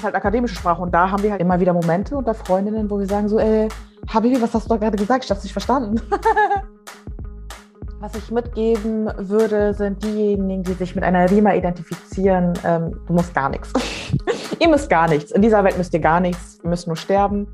ist halt akademische Sprache. Und da haben wir halt immer wieder Momente unter Freundinnen, wo wir sagen so, ey, Habibi, was hast du da gerade gesagt? Ich hab's nicht verstanden. Was ich mitgeben würde, sind diejenigen, die sich mit einer Rima identifizieren. Ähm, du musst gar nichts. ihr müsst gar nichts. In dieser Welt müsst ihr gar nichts. Ihr müsst nur sterben.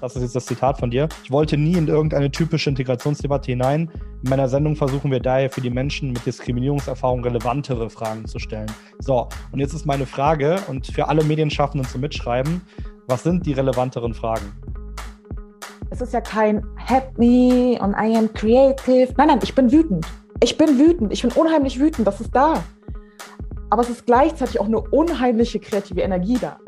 Das ist jetzt das Zitat von dir. Ich wollte nie in irgendeine typische Integrationsdebatte hinein. In meiner Sendung versuchen wir daher für die Menschen mit Diskriminierungserfahrung relevantere Fragen zu stellen. So, und jetzt ist meine Frage und für alle Medienschaffenden zum Mitschreiben, was sind die relevanteren Fragen? Es ist ja kein Happy und I am creative. Nein, nein, ich bin wütend. Ich bin wütend. Ich bin unheimlich wütend. Das ist da. Aber es ist gleichzeitig auch eine unheimliche kreative Energie da.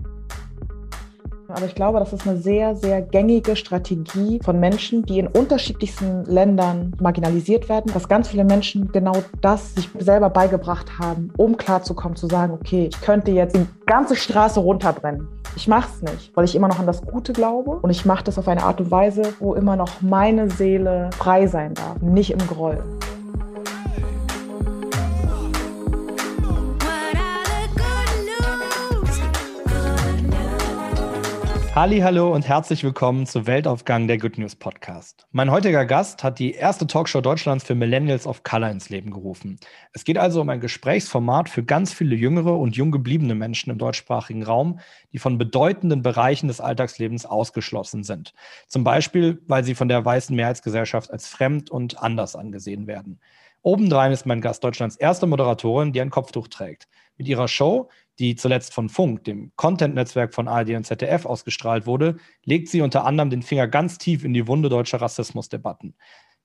Aber ich glaube, das ist eine sehr, sehr gängige Strategie von Menschen, die in unterschiedlichsten Ländern marginalisiert werden, dass ganz viele Menschen genau das sich selber beigebracht haben, um klarzukommen, zu sagen, okay, ich könnte jetzt die ganze Straße runterbrennen. Ich mache es nicht, weil ich immer noch an das Gute glaube und ich mache das auf eine Art und Weise, wo immer noch meine Seele frei sein darf, nicht im Groll. Halli, hallo und herzlich willkommen zu Weltaufgang der Good News Podcast. Mein heutiger Gast hat die erste Talkshow Deutschlands für Millennials of Color ins Leben gerufen. Es geht also um ein Gesprächsformat für ganz viele jüngere und jung gebliebene Menschen im deutschsprachigen Raum, die von bedeutenden Bereichen des Alltagslebens ausgeschlossen sind. Zum Beispiel, weil sie von der weißen Mehrheitsgesellschaft als fremd und anders angesehen werden. Obendrein ist mein Gast Deutschlands erste Moderatorin, die ein Kopftuch trägt. Mit ihrer Show die zuletzt von Funk, dem Content-Netzwerk von ARD und ZDF, ausgestrahlt wurde, legt sie unter anderem den Finger ganz tief in die Wunde deutscher Rassismusdebatten.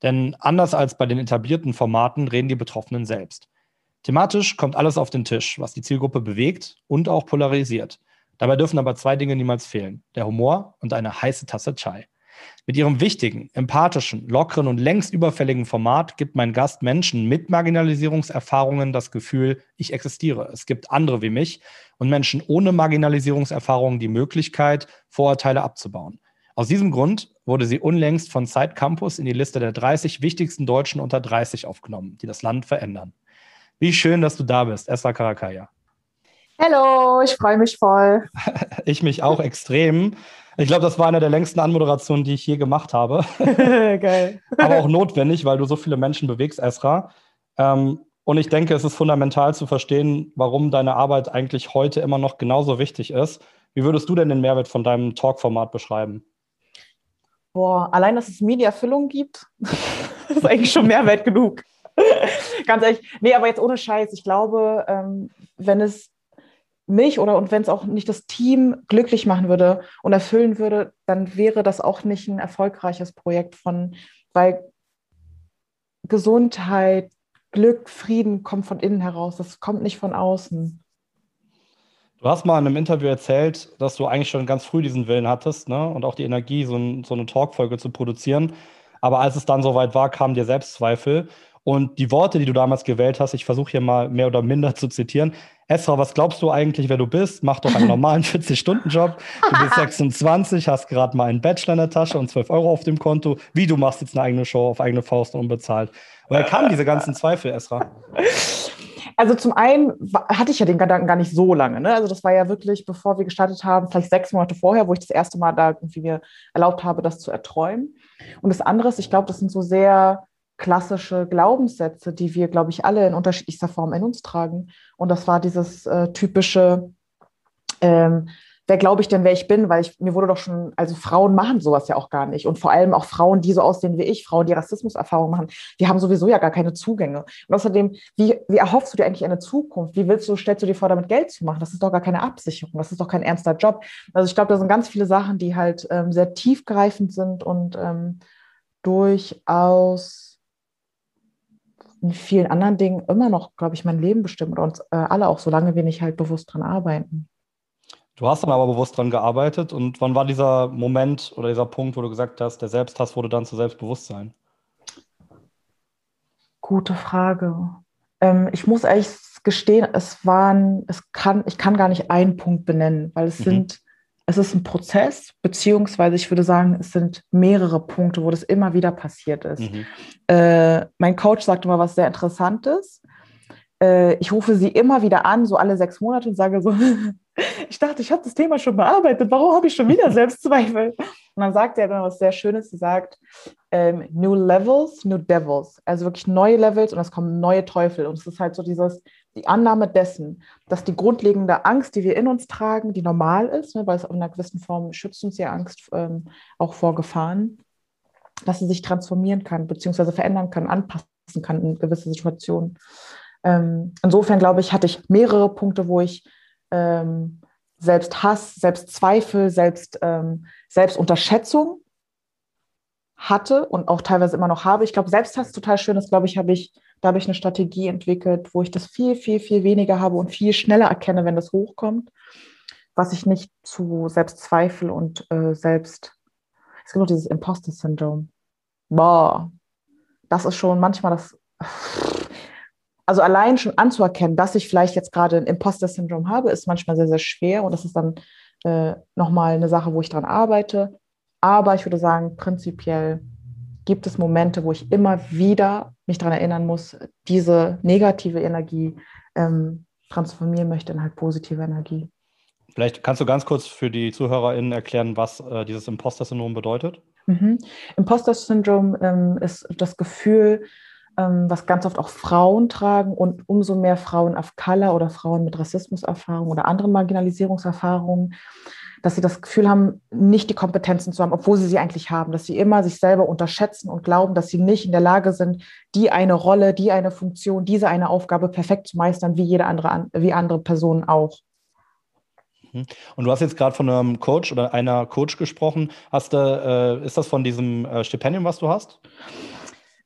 Denn anders als bei den etablierten Formaten reden die Betroffenen selbst. Thematisch kommt alles auf den Tisch, was die Zielgruppe bewegt und auch polarisiert. Dabei dürfen aber zwei Dinge niemals fehlen: der Humor und eine heiße Tasse Chai. Mit ihrem wichtigen, empathischen, lockeren und längst überfälligen Format gibt mein Gast Menschen mit Marginalisierungserfahrungen das Gefühl, ich existiere. Es gibt andere wie mich und Menschen ohne Marginalisierungserfahrungen die Möglichkeit, Vorurteile abzubauen. Aus diesem Grund wurde sie unlängst von Side Campus in die Liste der 30 wichtigsten Deutschen unter 30 aufgenommen, die das Land verändern. Wie schön, dass du da bist, Esra Karakaya. Hallo, ich freue mich voll. ich mich auch extrem. Ich glaube, das war eine der längsten Anmoderationen, die ich je gemacht habe. Geil. Aber auch notwendig, weil du so viele Menschen bewegst, Esra. Ähm, und ich denke, es ist fundamental zu verstehen, warum deine Arbeit eigentlich heute immer noch genauso wichtig ist. Wie würdest du denn den Mehrwert von deinem Talk-Format beschreiben? Boah, allein, dass es Mediafüllung gibt, ist eigentlich schon Mehrwert genug. Ganz ehrlich. Nee, aber jetzt ohne Scheiß. Ich glaube, ähm, wenn es mich oder und wenn es auch nicht das Team glücklich machen würde und erfüllen würde, dann wäre das auch nicht ein erfolgreiches Projekt von, weil Gesundheit, Glück, Frieden kommt von innen heraus, das kommt nicht von außen. Du hast mal in einem Interview erzählt, dass du eigentlich schon ganz früh diesen Willen hattest ne? und auch die Energie, so, ein, so eine Talkfolge zu produzieren. Aber als es dann soweit war, kamen dir Selbstzweifel. Und die Worte, die du damals gewählt hast, ich versuche hier mal mehr oder minder zu zitieren. Esra, was glaubst du eigentlich, wer du bist? Mach doch einen normalen 40-Stunden-Job. Du bist 26, hast gerade mal einen Bachelor in der Tasche und 12 Euro auf dem Konto. Wie, du machst jetzt eine eigene Show auf eigene Faust und unbezahlt. Woher kamen diese ganzen Zweifel, Esra? Also zum einen hatte ich ja den Gedanken gar nicht so lange. Ne? Also das war ja wirklich, bevor wir gestartet haben, vielleicht sechs Monate vorher, wo ich das erste Mal da irgendwie mir erlaubt habe, das zu erträumen. Und das andere ist, ich glaube, das sind so sehr klassische Glaubenssätze, die wir, glaube ich, alle in unterschiedlichster Form in uns tragen. Und das war dieses äh, typische, ähm, wer glaube ich denn, wer ich bin, weil ich, mir wurde doch schon, also Frauen machen sowas ja auch gar nicht. Und vor allem auch Frauen, die so aussehen wie ich, Frauen, die Rassismuserfahrungen machen, die haben sowieso ja gar keine Zugänge. Und außerdem, wie, wie erhoffst du dir eigentlich eine Zukunft? Wie willst du, stellst du dir vor, damit Geld zu machen? Das ist doch gar keine Absicherung, das ist doch kein ernster Job. Also ich glaube, da sind ganz viele Sachen, die halt ähm, sehr tiefgreifend sind und ähm, durchaus in vielen anderen Dingen immer noch, glaube ich, mein Leben bestimmen und uns äh, alle auch, solange wir nicht halt bewusst dran arbeiten. Du hast dann aber bewusst dran gearbeitet und wann war dieser Moment oder dieser Punkt, wo du gesagt hast, der Selbsthass wurde dann zu Selbstbewusstsein? Gute Frage. Ähm, ich muss ehrlich gestehen, es waren, es kann, ich kann gar nicht einen Punkt benennen, weil es mhm. sind es ist ein Prozess, beziehungsweise ich würde sagen, es sind mehrere Punkte, wo das immer wieder passiert ist. Mhm. Äh, mein Coach sagt immer was sehr Interessantes. Äh, ich rufe sie immer wieder an, so alle sechs Monate und sage so, ich dachte, ich habe das Thema schon bearbeitet. Warum habe ich schon wieder Selbstzweifel? Und dann sagt er dann was sehr Schönes. Sie sagt, ähm, New Levels, New Devils. Also wirklich neue Levels und es kommen neue Teufel. Und es ist halt so dieses, die Annahme dessen, dass die grundlegende Angst, die wir in uns tragen, die normal ist, ne, weil es in einer gewissen Form schützt uns ja Angst ähm, auch vor Gefahren, dass sie sich transformieren kann, beziehungsweise verändern kann, anpassen kann in gewisse Situationen. Ähm, insofern glaube ich, hatte ich mehrere Punkte, wo ich ähm, selbst Hass, Selbstzweifel, selbst, ähm, Selbstunterschätzung hatte und auch teilweise immer noch habe. Ich glaube, Selbsthass total schön ist, glaube ich, habe ich, da habe ich eine Strategie entwickelt, wo ich das viel, viel, viel weniger habe und viel schneller erkenne, wenn das hochkommt, was ich nicht zu Selbstzweifel und äh, selbst, es gibt noch dieses Imposter-Syndrom. Boah, das ist schon manchmal das, also allein schon anzuerkennen, dass ich vielleicht jetzt gerade ein Imposter-Syndrom habe, ist manchmal sehr, sehr schwer und das ist dann äh, nochmal eine Sache, wo ich dran arbeite. Aber ich würde sagen, prinzipiell gibt es Momente, wo ich immer wieder mich daran erinnern muss, diese negative Energie ähm, transformieren möchte in halt positive Energie. Vielleicht kannst du ganz kurz für die ZuhörerInnen erklären, was äh, dieses Imposter-Syndrom bedeutet? Mhm. Imposter-Syndrom ähm, ist das Gefühl, was ganz oft auch Frauen tragen und umso mehr Frauen of Color oder Frauen mit Rassismuserfahrung oder anderen Marginalisierungserfahrungen, dass sie das Gefühl haben, nicht die Kompetenzen zu haben, obwohl sie sie eigentlich haben, dass sie immer sich selber unterschätzen und glauben, dass sie nicht in der Lage sind, die eine Rolle, die eine Funktion, diese eine Aufgabe perfekt zu meistern, wie jede andere, wie andere Personen auch. Mhm. Und du hast jetzt gerade von einem Coach oder einer Coach gesprochen. Hast du, äh, ist das von diesem äh, Stipendium, was du hast?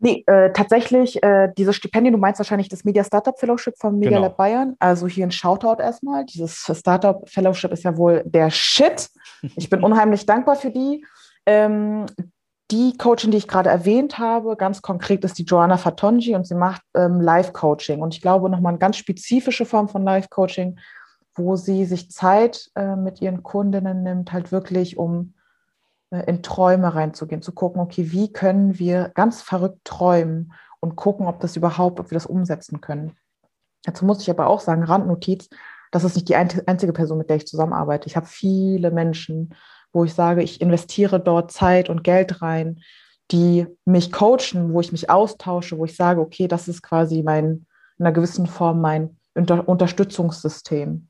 Nee, äh, tatsächlich, äh, dieses Stipendium, du meinst wahrscheinlich das Media Startup Fellowship von Media genau. Lab Bayern. Also hier ein Shoutout erstmal. Dieses Startup Fellowship ist ja wohl der Shit. Ich bin unheimlich dankbar für die. Ähm, die Coachin, die ich gerade erwähnt habe, ganz konkret ist die Joanna Fatonji und sie macht ähm, Live-Coaching. Und ich glaube, nochmal eine ganz spezifische Form von Live-Coaching, wo sie sich Zeit äh, mit ihren Kundinnen nimmt, halt wirklich um in Träume reinzugehen, zu gucken, okay, wie können wir ganz verrückt träumen und gucken, ob das überhaupt, ob wir das umsetzen können. Dazu muss ich aber auch sagen, Randnotiz, das ist nicht die einzige Person, mit der ich zusammenarbeite. Ich habe viele Menschen, wo ich sage, ich investiere dort Zeit und Geld rein, die mich coachen, wo ich mich austausche, wo ich sage, okay, das ist quasi mein, in einer gewissen Form mein Unter Unterstützungssystem.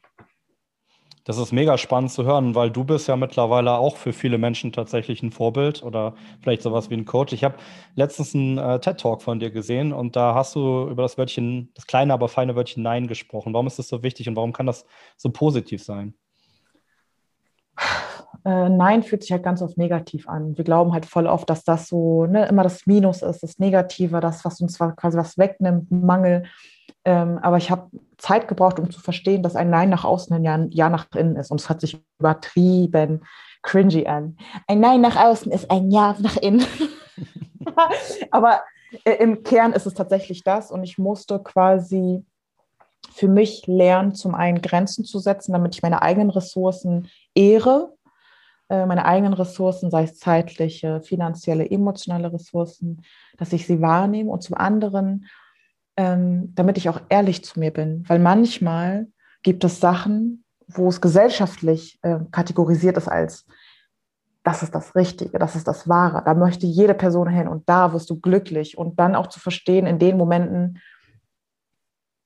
Das ist mega spannend zu hören, weil du bist ja mittlerweile auch für viele Menschen tatsächlich ein Vorbild oder vielleicht sowas wie ein Coach. Ich habe letztens einen äh, TED-Talk von dir gesehen und da hast du über das Wörtchen, das kleine, aber feine Wörtchen Nein gesprochen. Warum ist das so wichtig und warum kann das so positiv sein? Äh, Nein fühlt sich halt ganz oft negativ an. Wir glauben halt voll oft, dass das so ne, immer das Minus ist, das Negative, das, was uns quasi was wegnimmt, Mangel. Ähm, aber ich habe Zeit gebraucht, um zu verstehen, dass ein Nein nach außen ein Ja, ja nach innen ist. Und es hat sich übertrieben cringy an. Ein Nein nach außen ist ein Ja nach innen. aber äh, im Kern ist es tatsächlich das. Und ich musste quasi für mich lernen, zum einen Grenzen zu setzen, damit ich meine eigenen Ressourcen ehre, äh, meine eigenen Ressourcen, sei es zeitliche, finanzielle, emotionale Ressourcen, dass ich sie wahrnehme und zum anderen ähm, damit ich auch ehrlich zu mir bin. Weil manchmal gibt es Sachen, wo es gesellschaftlich äh, kategorisiert ist als das ist das Richtige, das ist das Wahre. Da möchte jede Person hin und da wirst du glücklich. Und dann auch zu verstehen, in den Momenten,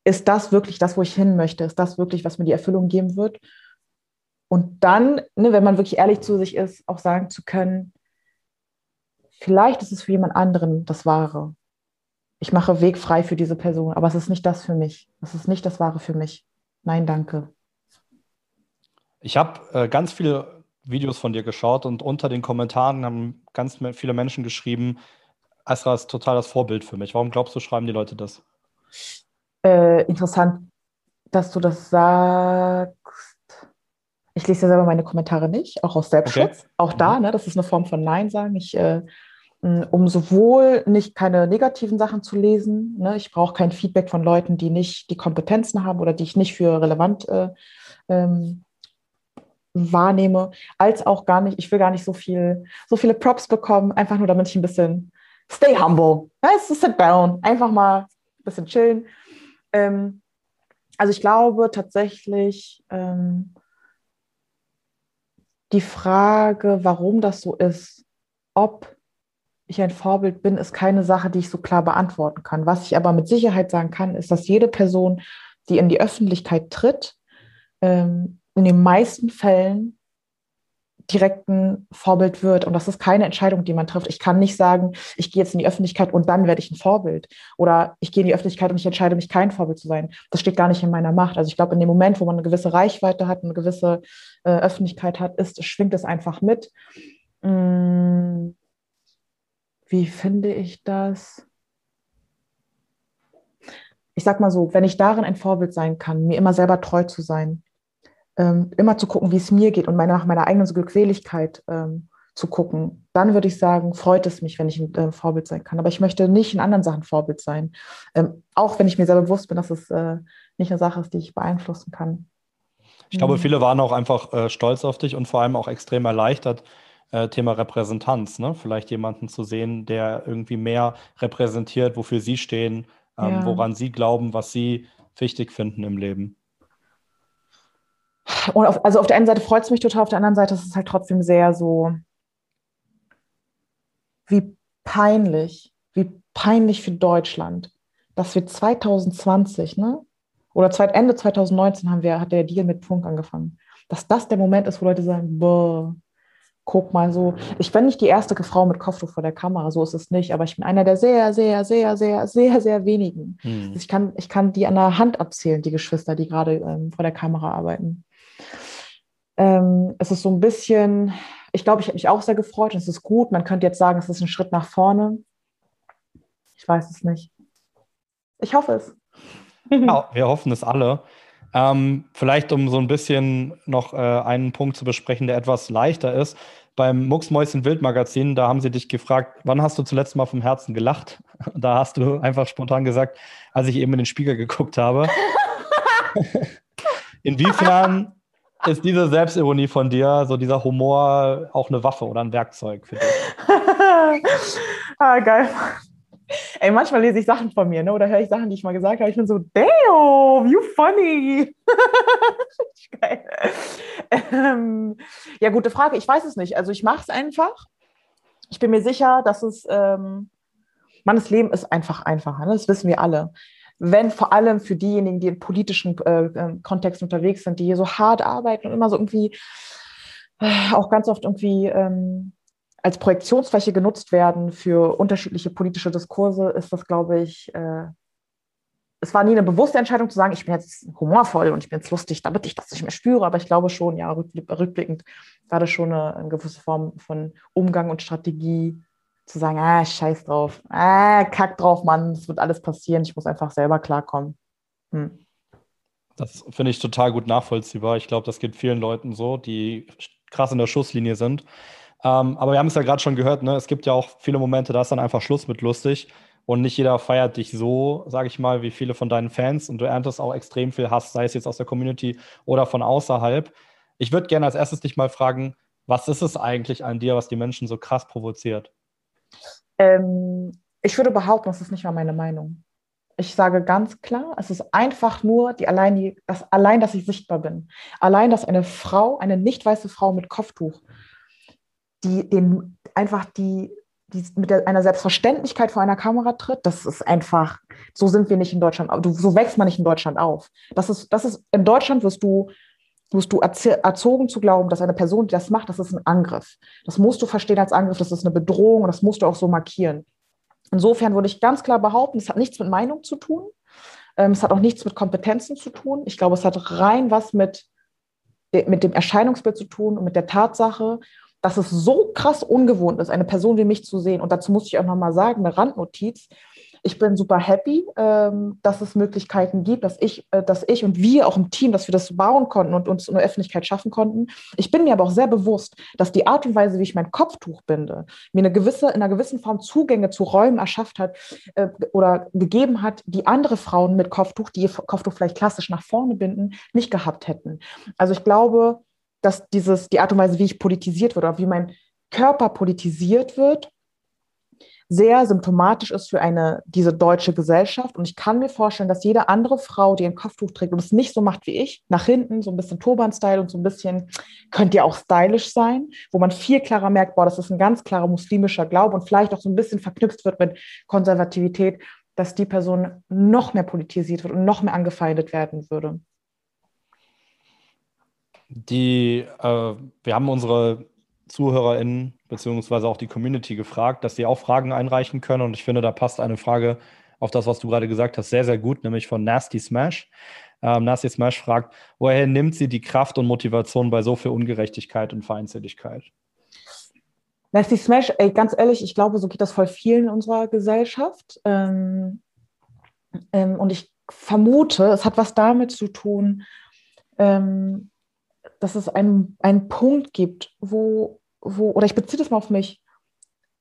ist das wirklich das, wo ich hin möchte? Ist das wirklich, was mir die Erfüllung geben wird? Und dann, ne, wenn man wirklich ehrlich zu sich ist, auch sagen zu können, vielleicht ist es für jemand anderen das Wahre ich mache Weg frei für diese Person, aber es ist nicht das für mich. Es ist nicht das Wahre für mich. Nein, danke. Ich habe äh, ganz viele Videos von dir geschaut und unter den Kommentaren haben ganz viele Menschen geschrieben, Asra ist total das Vorbild für mich. Warum glaubst du, schreiben die Leute das? Äh, interessant, dass du das sagst. Ich lese ja selber meine Kommentare nicht, auch aus Selbstschutz. Okay. Auch da, mhm. ne, das ist eine Form von Nein sagen. Ich äh, um sowohl nicht keine negativen Sachen zu lesen. Ne? Ich brauche kein Feedback von Leuten, die nicht die Kompetenzen haben oder die ich nicht für relevant äh, ähm, wahrnehme, als auch gar nicht, ich will gar nicht so viel, so viele Props bekommen, einfach nur damit ich ein bisschen stay humble. Weißt du, sit down, einfach mal ein bisschen chillen. Ähm, also ich glaube tatsächlich, ähm, die Frage, warum das so ist, ob ich ein Vorbild bin, ist keine Sache, die ich so klar beantworten kann. Was ich aber mit Sicherheit sagen kann, ist, dass jede Person, die in die Öffentlichkeit tritt, ähm, in den meisten Fällen direkt ein Vorbild wird. Und das ist keine Entscheidung, die man trifft. Ich kann nicht sagen, ich gehe jetzt in die Öffentlichkeit und dann werde ich ein Vorbild. Oder ich gehe in die Öffentlichkeit und ich entscheide mich, kein Vorbild zu sein. Das steht gar nicht in meiner Macht. Also ich glaube, in dem Moment, wo man eine gewisse Reichweite hat, eine gewisse äh, Öffentlichkeit hat, ist, schwingt es einfach mit. Hm, wie finde ich das? Ich sag mal so, wenn ich darin ein Vorbild sein kann, mir immer selber treu zu sein, ähm, immer zu gucken, wie es mir geht und meine, nach meiner eigenen Glückseligkeit ähm, zu gucken, dann würde ich sagen, freut es mich, wenn ich ein äh, Vorbild sein kann. Aber ich möchte nicht in anderen Sachen Vorbild sein. Ähm, auch wenn ich mir selber bewusst bin, dass es äh, nicht eine Sache ist, die ich beeinflussen kann. Ich glaube, mhm. viele waren auch einfach äh, stolz auf dich und vor allem auch extrem erleichtert, äh, Thema Repräsentanz, ne? Vielleicht jemanden zu sehen, der irgendwie mehr repräsentiert, wofür sie stehen, ähm, ja. woran sie glauben, was sie wichtig finden im Leben. Und auf, also auf der einen Seite freut es mich total, auf der anderen Seite ist es halt trotzdem sehr so, wie peinlich, wie peinlich für Deutschland, dass wir 2020, ne? Oder Ende 2019 haben wir, hat der Deal mit Funk angefangen. Dass das der Moment ist, wo Leute sagen, boah, guck mal so. Ich bin nicht die erste Frau mit Kopftuch vor der Kamera, so ist es nicht, aber ich bin einer der sehr, sehr, sehr, sehr, sehr, sehr wenigen. Hm. Ich, kann, ich kann die an der Hand abzählen, die Geschwister, die gerade ähm, vor der Kamera arbeiten. Ähm, es ist so ein bisschen, ich glaube, ich habe mich auch sehr gefreut und es ist gut. Man könnte jetzt sagen, es ist ein Schritt nach vorne. Ich weiß es nicht. Ich hoffe es. Ja, wir hoffen es alle. Ähm, vielleicht, um so ein bisschen noch äh, einen Punkt zu besprechen, der etwas leichter ist. Beim Mucksmäuschen Wildmagazin, da haben sie dich gefragt, wann hast du zuletzt mal vom Herzen gelacht? Da hast du einfach spontan gesagt, als ich eben in den Spiegel geguckt habe. Inwiefern ist diese Selbstironie von dir, so dieser Humor, auch eine Waffe oder ein Werkzeug für dich? ah, geil. Ey, manchmal lese ich Sachen von mir, ne? Oder höre ich Sachen, die ich mal gesagt habe. Ich bin so, damn, you funny. geil. Ähm, ja, gute Frage. Ich weiß es nicht. Also ich mache es einfach. Ich bin mir sicher, dass es, ähm, manches Leben ist einfach einfacher. Ne? Das wissen wir alle wenn vor allem für diejenigen, die in politischen äh, ähm, Kontexten unterwegs sind, die hier so hart arbeiten und immer so irgendwie äh, auch ganz oft irgendwie ähm, als Projektionsfläche genutzt werden für unterschiedliche politische Diskurse, ist das, glaube ich, äh, es war nie eine bewusste Entscheidung zu sagen, ich bin jetzt humorvoll und ich bin jetzt lustig, damit ich das nicht mehr spüre, aber ich glaube schon, ja, rückblickend war das schon eine, eine gewisse Form von Umgang und Strategie, zu sagen, ah, scheiß drauf, ah, kack drauf, Mann, es wird alles passieren, ich muss einfach selber klarkommen. Hm. Das finde ich total gut nachvollziehbar. Ich glaube, das geht vielen Leuten so, die krass in der Schusslinie sind. Ähm, aber wir haben es ja gerade schon gehört, ne? es gibt ja auch viele Momente, da ist dann einfach Schluss mit lustig. Und nicht jeder feiert dich so, sage ich mal, wie viele von deinen Fans. Und du erntest auch extrem viel Hass, sei es jetzt aus der Community oder von außerhalb. Ich würde gerne als erstes dich mal fragen, was ist es eigentlich an dir, was die Menschen so krass provoziert? Ähm, ich würde behaupten, das ist nicht mal meine Meinung. Ich sage ganz klar, es ist einfach nur die allein, das, allein, dass ich sichtbar bin. Allein, dass eine Frau, eine nicht weiße Frau mit Kopftuch, die den einfach die, die mit der, einer Selbstverständlichkeit vor einer Kamera tritt, das ist einfach, so sind wir nicht in Deutschland, so wächst man nicht in Deutschland auf. Das ist, das ist, in Deutschland wirst du wirst du erzogen zu glauben, dass eine Person, die das macht, das ist ein Angriff. Das musst du verstehen als Angriff, das ist eine Bedrohung und das musst du auch so markieren. Insofern würde ich ganz klar behaupten, es hat nichts mit Meinung zu tun. Ähm, es hat auch nichts mit Kompetenzen zu tun. Ich glaube, es hat rein was mit, mit dem Erscheinungsbild zu tun und mit der Tatsache, dass es so krass ungewohnt ist, eine Person wie mich zu sehen. Und dazu muss ich auch nochmal sagen, eine Randnotiz ich bin super happy, ähm, dass es Möglichkeiten gibt, dass ich, äh, dass ich und wir auch im Team, dass wir das bauen konnten und uns eine Öffentlichkeit schaffen konnten. Ich bin mir aber auch sehr bewusst, dass die Art und Weise, wie ich mein Kopftuch binde, mir eine gewisse, in einer gewissen Form Zugänge zu Räumen erschafft hat äh, oder gegeben hat, die andere Frauen mit Kopftuch, die ihr Kopftuch vielleicht klassisch nach vorne binden, nicht gehabt hätten. Also ich glaube, dass dieses, die Art und Weise, wie ich politisiert wird oder wie mein Körper politisiert wird, sehr symptomatisch ist für eine, diese deutsche Gesellschaft. Und ich kann mir vorstellen, dass jede andere Frau, die ein Kopftuch trägt und es nicht so macht wie ich, nach hinten, so ein bisschen Turban-Style und so ein bisschen, könnte ja auch stylisch sein, wo man viel klarer merkt, boah, das ist ein ganz klarer muslimischer Glaube und vielleicht auch so ein bisschen verknüpft wird mit Konservativität, dass die Person noch mehr politisiert wird und noch mehr angefeindet werden würde. Die, äh, wir haben unsere ZuhörerInnen beziehungsweise auch die Community gefragt, dass sie auch Fragen einreichen können. Und ich finde, da passt eine Frage auf das, was du gerade gesagt hast, sehr, sehr gut, nämlich von Nasty Smash. Ähm, Nasty Smash fragt, woher nimmt sie die Kraft und Motivation bei so viel Ungerechtigkeit und Feindseligkeit? Nasty Smash, ey, ganz ehrlich, ich glaube, so geht das voll vielen in unserer Gesellschaft. Ähm, ähm, und ich vermute, es hat was damit zu tun, ähm, dass es einen, einen Punkt gibt, wo, wo, oder ich beziehe das mal auf mich,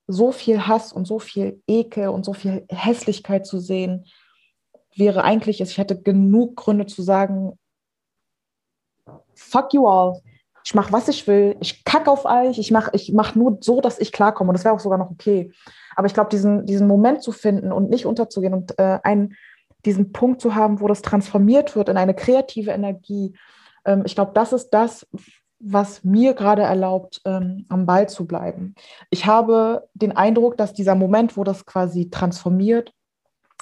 so viel Hass und so viel Ekel und so viel Hässlichkeit zu sehen, wäre eigentlich, ich hätte genug Gründe zu sagen, fuck you all. Ich mache, was ich will. Ich kacke auf euch. Ich mache ich mach nur so, dass ich klarkomme. Und das wäre auch sogar noch okay. Aber ich glaube, diesen, diesen Moment zu finden und nicht unterzugehen und äh, einen, diesen Punkt zu haben, wo das transformiert wird in eine kreative Energie, ähm, ich glaube, das ist das, was mir gerade erlaubt, ähm, am Ball zu bleiben. Ich habe den Eindruck, dass dieser Moment, wo das quasi transformiert,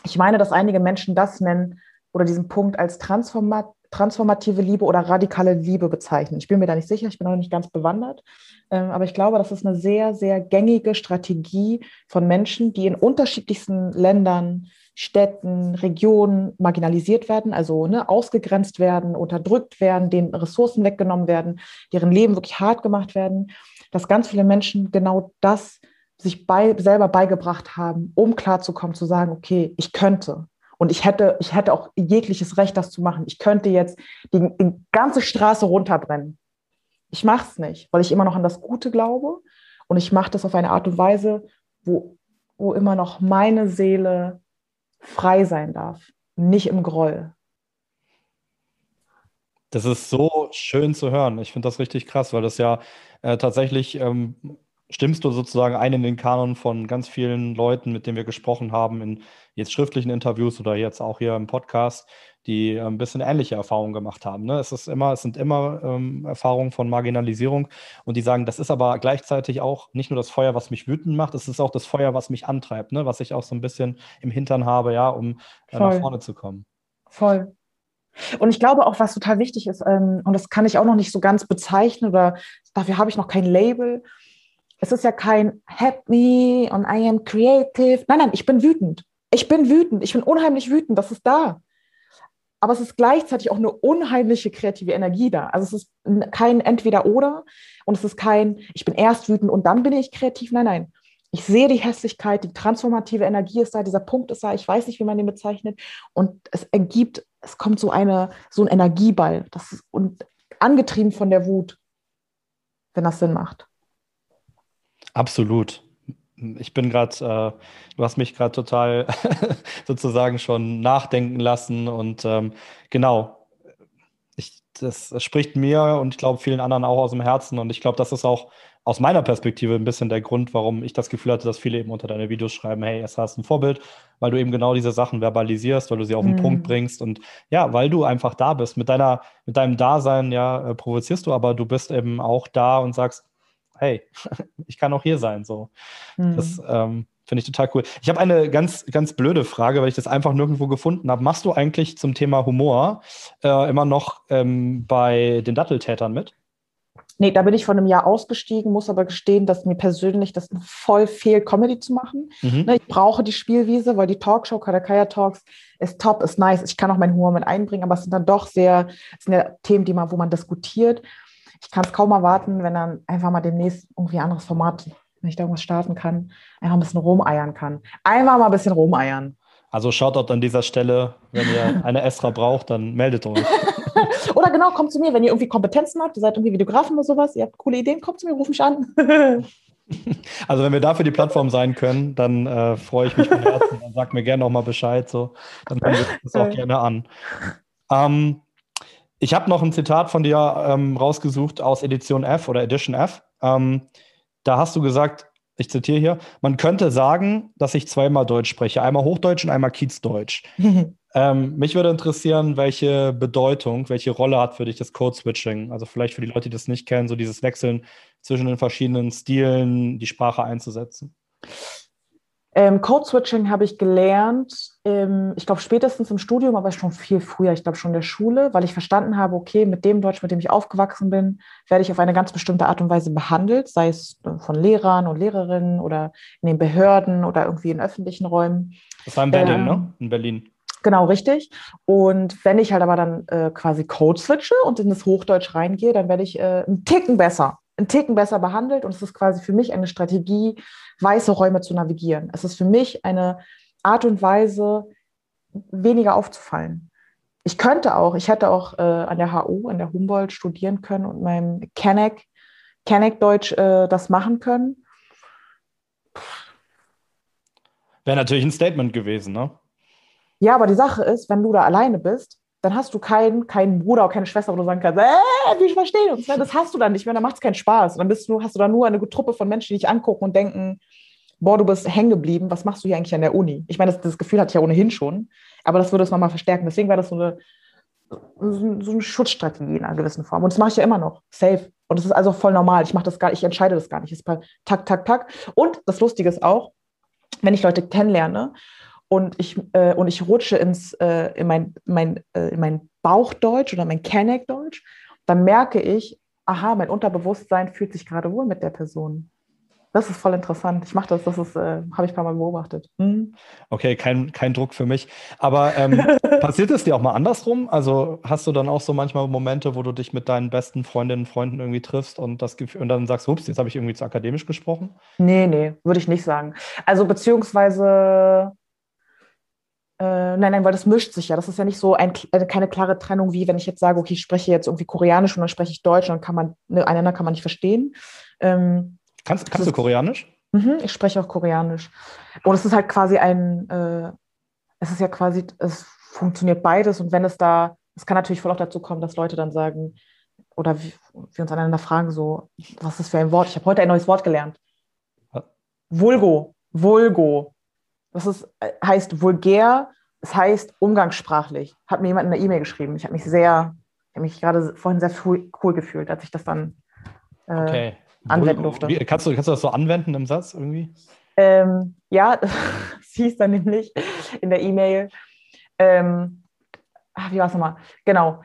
ich meine, dass einige Menschen das nennen oder diesen Punkt als transformat transformative Liebe oder radikale Liebe bezeichnen. Ich bin mir da nicht sicher, ich bin noch nicht ganz bewandert, ähm, aber ich glaube, das ist eine sehr, sehr gängige Strategie von Menschen, die in unterschiedlichsten Ländern Städten, Regionen marginalisiert werden, also ne, ausgegrenzt werden, unterdrückt werden, denen Ressourcen weggenommen werden, deren Leben wirklich hart gemacht werden, dass ganz viele Menschen genau das sich bei, selber beigebracht haben, um klarzukommen, zu sagen, okay, ich könnte. Und ich hätte, ich hätte auch jegliches Recht, das zu machen. Ich könnte jetzt die, die ganze Straße runterbrennen. Ich mache es nicht, weil ich immer noch an das Gute glaube. Und ich mache das auf eine Art und Weise, wo, wo immer noch meine Seele frei sein darf, nicht im Groll. Das ist so schön zu hören. Ich finde das richtig krass, weil das ja äh, tatsächlich ähm, stimmst du sozusagen ein in den Kanon von ganz vielen Leuten, mit denen wir gesprochen haben, in jetzt schriftlichen Interviews oder jetzt auch hier im Podcast, die äh, ein bisschen ähnliche Erfahrungen gemacht haben. Ne? Es ist immer, es sind immer ähm, Erfahrungen von Marginalisierung und die sagen, das ist aber gleichzeitig auch nicht nur das Feuer, was mich wütend macht, es ist auch das Feuer, was mich antreibt, ne? was ich auch so ein bisschen im Hintern habe, ja, um äh, nach vorne zu kommen. Voll. Und ich glaube auch, was total wichtig ist, ähm, und das kann ich auch noch nicht so ganz bezeichnen oder dafür habe ich noch kein Label. Es ist ja kein Happy und I am creative. Nein, nein, ich bin wütend. Ich bin wütend. Ich bin unheimlich wütend. Das ist da aber es ist gleichzeitig auch eine unheimliche kreative Energie da. Also es ist kein Entweder-Oder und es ist kein, ich bin erst wütend und dann bin ich kreativ. Nein, nein. Ich sehe die Hässlichkeit, die transformative Energie ist da, dieser Punkt ist da, ich weiß nicht, wie man den bezeichnet. Und es ergibt, es kommt so, eine, so ein Energieball das ist, und angetrieben von der Wut, wenn das Sinn macht. Absolut ich bin gerade, äh, du hast mich gerade total sozusagen schon nachdenken lassen und ähm, genau, ich, das, spricht mir und ich glaube vielen anderen auch aus dem Herzen und ich glaube, das ist auch aus meiner Perspektive ein bisschen der Grund, warum ich das Gefühl hatte, dass viele eben unter deine Videos schreiben, hey, es hast ein Vorbild, weil du eben genau diese Sachen verbalisierst, weil du sie auf den mhm. Punkt bringst und ja, weil du einfach da bist. Mit deiner, mit deinem Dasein, ja, äh, provozierst du, aber du bist eben auch da und sagst, hey, ich kann auch hier sein. So. Mhm. Das ähm, finde ich total cool. Ich habe eine ganz, ganz blöde Frage, weil ich das einfach nirgendwo gefunden habe. Machst du eigentlich zum Thema Humor äh, immer noch ähm, bei den Datteltätern mit? Nee, da bin ich vor einem Jahr ausgestiegen, muss aber gestehen, dass mir persönlich das voll fehlt, Comedy zu machen. Mhm. Ne, ich brauche die Spielwiese, weil die Talkshow, Kadakaya Talks, ist top, ist nice. Ich kann auch meinen Humor mit einbringen, aber es sind dann doch sehr, es sind ja Themen, die man, wo man diskutiert ich kann es kaum erwarten, wenn dann einfach mal demnächst irgendwie ein anderes Format, wenn ich da irgendwas starten kann, einfach ein bisschen rumeiern kann. Einfach mal ein bisschen rumeiern. Also Shoutout an dieser Stelle, wenn ihr eine Estra braucht, dann meldet euch. oder genau, kommt zu mir, wenn ihr irgendwie Kompetenzen habt, ihr seid irgendwie Videografen oder sowas, ihr habt coole Ideen, kommt zu mir, ruft mich an. also wenn wir dafür die Plattform sein können, dann äh, freue ich mich von Herzen. Dann sagt mir gerne nochmal Bescheid, so. dann hören wir das auch gerne an. Ähm, ich habe noch ein Zitat von dir ähm, rausgesucht aus Edition F oder Edition F. Ähm, da hast du gesagt, ich zitiere hier, man könnte sagen, dass ich zweimal Deutsch spreche, einmal Hochdeutsch und einmal Kiezdeutsch. ähm, mich würde interessieren, welche Bedeutung, welche Rolle hat für dich das Code-Switching? Also vielleicht für die Leute, die das nicht kennen, so dieses Wechseln zwischen den verschiedenen Stilen, die Sprache einzusetzen. Ähm, Code-Switching habe ich gelernt, ähm, ich glaube spätestens im Studium, aber schon viel früher, ich glaube schon in der Schule, weil ich verstanden habe, okay, mit dem Deutsch, mit dem ich aufgewachsen bin, werde ich auf eine ganz bestimmte Art und Weise behandelt, sei es von Lehrern und Lehrerinnen oder in den Behörden oder irgendwie in öffentlichen Räumen. Das war in Berlin, ähm, ne? In Berlin. Genau, richtig. Und wenn ich halt aber dann äh, quasi Code switche und in das Hochdeutsch reingehe, dann werde ich äh, einen Ticken besser, einen Ticken besser behandelt. Und es ist quasi für mich eine Strategie, weiße Räume zu navigieren. Es ist für mich eine Art und Weise, weniger aufzufallen. Ich könnte auch, ich hätte auch äh, an der HU, an der Humboldt studieren können und meinem Kenneck, Kenneck-Deutsch äh, das machen können. Wäre natürlich ein Statement gewesen, ne? Ja, aber die Sache ist, wenn du da alleine bist, dann hast du keinen, keinen Bruder oder keine Schwester, wo du sagen kannst, äh, wir verstehen uns. Das hast du dann nicht mehr, dann macht es keinen Spaß. Dann bist du, hast du da nur eine Truppe von Menschen, die dich angucken und denken, boah, du bist hängen geblieben, was machst du hier eigentlich an der Uni? Ich meine, das, das Gefühl hatte ich ja ohnehin schon, aber das würde es nochmal verstärken. Deswegen war das so eine, so eine Schutzstrategie in einer gewissen Form. Und das mache ich ja immer noch, safe. Und das ist also voll normal. Ich mache das gar, ich entscheide das gar nicht. Es ist tak, tak, tak. Und das Lustige ist auch, wenn ich Leute kennenlerne und ich, äh, und ich rutsche ins, äh, in, mein, mein, äh, in mein Bauchdeutsch oder mein Kenneck-Deutsch, dann merke ich, aha, mein Unterbewusstsein fühlt sich gerade wohl mit der Person. Das ist voll interessant. Ich mache das, das ist, äh, habe ich ein paar Mal beobachtet. Mhm. Okay, kein, kein Druck für mich. Aber ähm, passiert es dir auch mal andersrum? Also hast du dann auch so manchmal Momente, wo du dich mit deinen besten Freundinnen und Freunden irgendwie triffst und das und dann sagst, ups, jetzt habe ich irgendwie zu akademisch gesprochen? Nee, nee, würde ich nicht sagen. Also beziehungsweise äh, nein, nein, weil das mischt sich ja. Das ist ja nicht so ein, äh, keine klare Trennung, wie wenn ich jetzt sage, okay, ich spreche jetzt irgendwie Koreanisch und dann spreche ich Deutsch und dann kann man, ne, einander kann man nicht verstehen. Ähm, kannst kannst du Koreanisch? Mhm, ich spreche auch Koreanisch. Und es ist halt quasi ein, äh, es ist ja quasi, es funktioniert beides und wenn es da, es kann natürlich voll auch dazu kommen, dass Leute dann sagen, oder wir, wir uns aneinander fragen, so, was ist das für ein Wort? Ich habe heute ein neues Wort gelernt. Vulgo. Vulgo. Das ist, heißt vulgär, es heißt umgangssprachlich. Hat mir jemand in der E-Mail geschrieben. Ich habe mich sehr, ich habe mich gerade vorhin sehr cool gefühlt, als ich das dann äh, okay. Anwenden durfte. Wie, kannst, du, kannst du das so anwenden im Satz irgendwie? Ähm, ja, es hieß dann nämlich in der E-Mail, ähm, ach, wie war es nochmal? Genau.